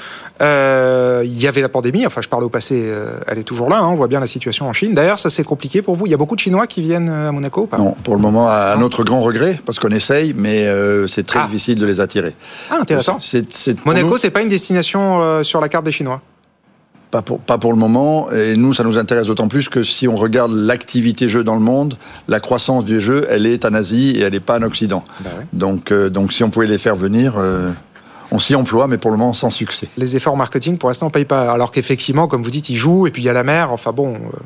Euh, il y avait la pandémie, enfin je parle au passé, euh, elle est toujours là, hein, on voit bien la situation en Chine. D'ailleurs, ça c'est compliqué pour vous. Il y a beaucoup de Chinois qui viennent euh, à Monaco pas? Non, pour le moment, à notre grand regret, parce qu'on essaye, mais c'est très ah. difficile de les attirer. Ah, intéressant. Monaco, c'est pas une destination sur la carte des Chinois? Pas pour, pas pour le moment. Et nous, ça nous intéresse d'autant plus que si on regarde l'activité jeu dans le monde, la croissance du jeu, elle est en Asie et elle n'est pas en Occident. Bah donc, donc si on pouvait les faire venir, on s'y emploie, mais pour le moment sans succès. Les efforts marketing, pour l'instant, ne payent pas. Alors qu'effectivement, comme vous dites, ils jouent, et puis il y a la mer. Enfin bon, euh,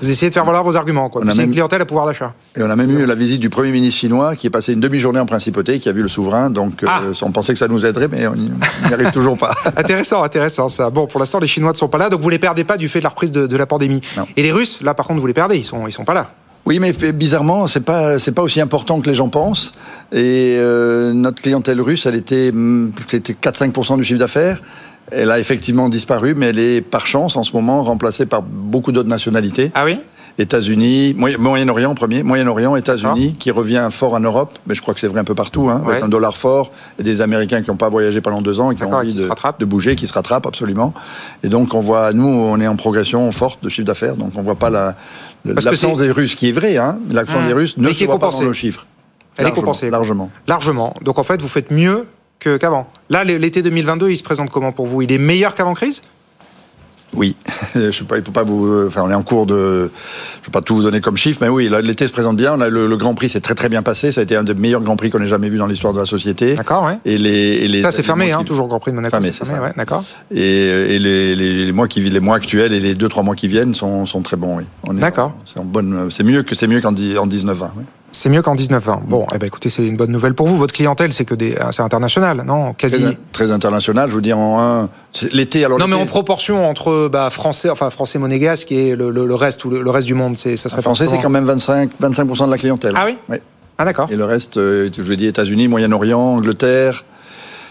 vous essayez de faire valoir vos arguments. Quoi. On a même... une clientèle à pouvoir d'achat. Et on a même eu la visite du Premier ministre chinois qui est passé une demi-journée en principauté, qui a vu le souverain. Donc euh, ah. on pensait que ça nous aiderait, mais on n'y arrive toujours pas. (laughs) intéressant, intéressant ça. Bon, pour l'instant, les Chinois ne sont pas là, donc vous les perdez pas du fait de la reprise de, la pandémie. Et les Russes, là par contre, vous les perdez, ils sont, ils sont pas là. Oui, mais bizarrement, c'est pas c'est pas aussi important que les gens pensent. Et euh, notre clientèle russe, elle était mm, c'était 4-5% du chiffre d'affaires. Elle a effectivement disparu, mais elle est par chance en ce moment remplacée par beaucoup d'autres nationalités. Ah oui? États-Unis, Moyen-Orient premier, Moyen-Orient, États-Unis, qui revient fort en Europe, mais je crois que c'est vrai un peu partout, hein, avec un dollar fort et des Américains qui n'ont pas voyagé pendant deux ans et qui ont envie de, de, bouger, qui se rattrapent absolument. Et donc on voit, nous, on est en progression forte de chiffre d'affaires, donc on voit pas la l'absence des Russes, qui est vrai, hein, l'absence des Russes ne se voit pas dans nos chiffres. Elle est compensée. Largement. Largement. Donc en fait, vous faites mieux qu'avant. Là, l'été 2022, il se présente comment pour vous? Il est meilleur qu'avant crise? Oui, (laughs) je sais pas, il peut pas vous, enfin, on est en cours de, je peux pas tout vous donner comme chiffre, mais oui, l'été se présente bien. le, le, Grand Prix s'est très très bien passé. Ça a été un des meilleurs Grands Prix qu'on ait jamais vu dans l'histoire de la société. D'accord, ouais. Et les, et les ça c'est fermé, hein, toujours Grand Prix de Monaco. Fermé, c'est ça. Ouais, d'accord. Et, et les, les, mois qui, les mois actuels et les deux trois mois qui viennent sont, sont très bons, oui. D'accord. C'est en bonne, c'est mieux que c'est mieux qu'en 19-20. Oui. C'est mieux qu'en 19-20. Bon, eh ben écoutez, c'est une bonne nouvelle pour vous. Votre clientèle, c'est que des, c'est international, non? Quasi. Très, international. Je vous dis en un. L'été, alors. Non, mais en proportion entre bah, français, enfin français monégasque et le, le, reste ou le, reste du monde, c'est ça serait. Français, c'est quand même 25, 25 de la clientèle. Ah oui? Oui. Ah d'accord. Et le reste, euh, je vous dis États-Unis, Moyen-Orient, Angleterre,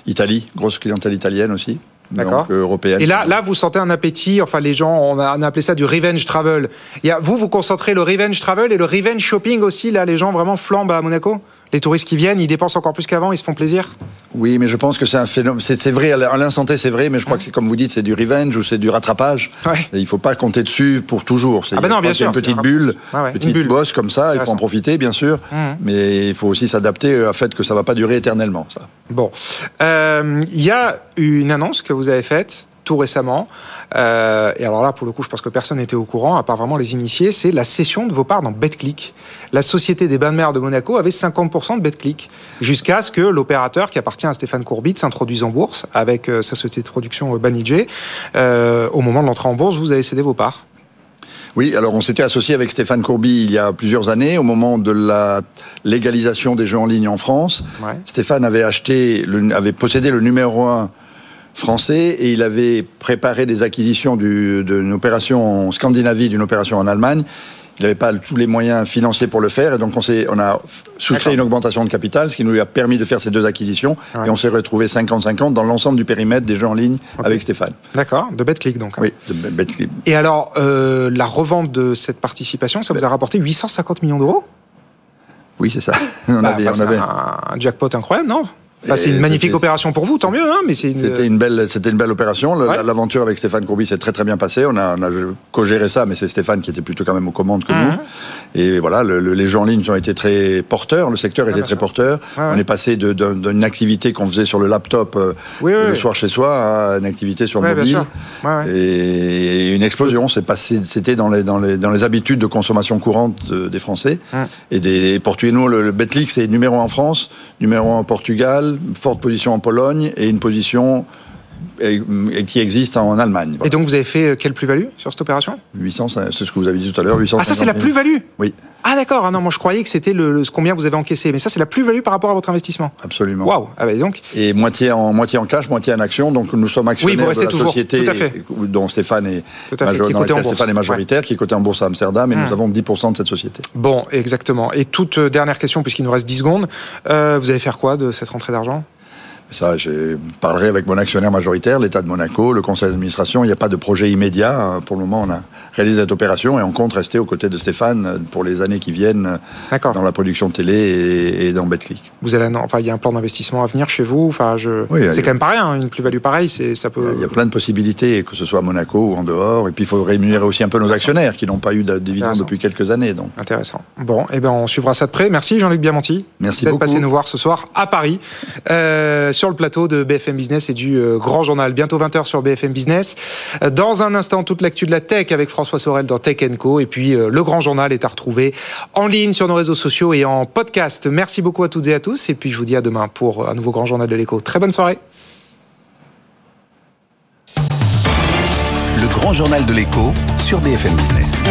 Italie, grosse clientèle italienne aussi. D'accord. Européenne. Et là, là, vous sentez un appétit. Enfin, les gens, on a, on a appelé ça du revenge travel. Il y a, vous, vous concentrez le revenge travel et le revenge shopping aussi. Là, les gens vraiment flambent à Monaco? Les touristes qui viennent, ils dépensent encore plus qu'avant, ils se font plaisir Oui, mais je pense que c'est un phénomène. C'est vrai, à l'instant T, c'est vrai, mais je crois que c'est comme vous dites, c'est du revenge ou c'est du rattrapage. il ne faut pas compter dessus pour toujours. Ah ben non, bien sûr. Une petite bulle, une petite bulle. bosse comme ça, il faut en profiter, bien sûr. Mmh. Mais il faut aussi s'adapter au fait que ça ne va pas durer éternellement, ça. Bon. Euh, il y a une annonce que vous avez faite tout récemment. Euh, et alors là, pour le coup, je pense que personne n'était au courant, à part vraiment les initiés. C'est la cession de vos parts dans BetClick. La société des bains de mer de Monaco avait 50% de BetClick. Jusqu'à ce que l'opérateur, qui appartient à Stéphane Courbit, s'introduise en bourse avec euh, sa société de production euh, Banijé. au moment de l'entrée en bourse, vous avez cédé vos parts. Oui, alors on s'était associé avec Stéphane Courby il y a plusieurs années, au moment de la légalisation des jeux en ligne en France. Stéphane avait acheté, avait possédé le numéro 1 français et il avait préparé des acquisitions d'une opération en Scandinavie, d'une opération en Allemagne. Il n'avait pas tous les moyens financiers pour le faire et donc on, on a souscrit une augmentation de capital, ce qui nous a permis de faire ces deux acquisitions et on s'est retrouvé 50-50 dans l'ensemble du périmètre des jeux en ligne avec Stéphane. D'accord, de BetClick donc. Hein. Oui, de BetClick. Et alors, euh, la revente de cette participation, ça vous a rapporté 850 millions d'euros? Oui, c'est ça. (laughs) on bah, avait, on avait... un jackpot incroyable, non? Bah, c'est une magnifique opération pour vous, tant mieux. Hein, mais c'était une belle, c'était une belle opération. L'aventure avec Stéphane Courbis s'est très très bien passée. On a, on a co-géré ça, mais c'est Stéphane qui était plutôt quand même aux commandes que nous. Mhm. Et voilà, les gens en ligne ont été très porteurs. Le secteur était très porteur. on est passé d'une activité qu'on faisait sur le laptop euh, le soir chez soi à une activité sur le mobile. Et une explosion. C'est passé, c'était dans les, dans les dans les habitudes de consommation courante des Français. Et des pour nous, le, le Betclic c'est numéro 1 en France, numéro 1 au Portugal forte position en Pologne et une position qui existe en Allemagne. Et donc vous avez fait euh, quelle plus-value sur cette opération? 800, c'est ce que vous avez dit tout à l'heure. Ah ça c'est la plus-value? Oui. Ah d'accord, ah non, moi je croyais que c'était le, combien vous avez encaissé, mais ça c'est la plus-value par rapport à votre investissement. Absolument. Waouh. Ah bah, donc. Et moitié en moitié en cash, moitié en action, donc nous sommes actionnaires oui, vous de la toujours. société tout à fait. dont Stéphane est, Stéphane est majoritaire, qui est coté en bourse à Amsterdam, et nous mmh. avons 10% de cette société. Bon, exactement. Et toute euh, dernière question, puisqu'il nous reste 10 secondes, euh, vous allez faire quoi de cette rentrée d'argent? Ça, je parlerai avec mon actionnaire majoritaire, l'État de Monaco, le conseil d'administration. Il n'y a pas de projet immédiat. Hein. Pour le moment, on a réalisé cette opération et on compte rester aux côtés de Stéphane pour les années qui viennent dans la production télé et, dans BetClick. Vous allez, enfin, il y a un plan d'investissement à venir chez vous. Enfin, je, c'est quand même pas rien. Hein, une plus-value pareille, c'est, ça peut. Il y a plein de possibilités, que ce soit à Monaco ou en dehors. Et puis, il faut rémunérer aussi un peu nos actionnaires qui n'ont pas eu de dividendes depuis quelques années. Donc. Intéressant. Bon, et eh ben, on suivra ça de près. Merci Jean-Luc Biamonti. Merci d'être passé nous voir ce soir à Paris euh, sur le plateau de BFM Business et du euh, Grand Journal. Bientôt 20h sur BFM Business. Euh, dans un instant, toute l'actu de la tech avec François Sorel dans Tech Co. Et puis, euh, le Grand Journal est à retrouver en ligne sur nos réseaux sociaux et en podcast. Merci beaucoup à toutes et à tous. Et puis, je vous dis à demain pour un nouveau Grand Journal de l'écho. Très bonne soirée. Le Grand Journal de l'écho sur BFM Business.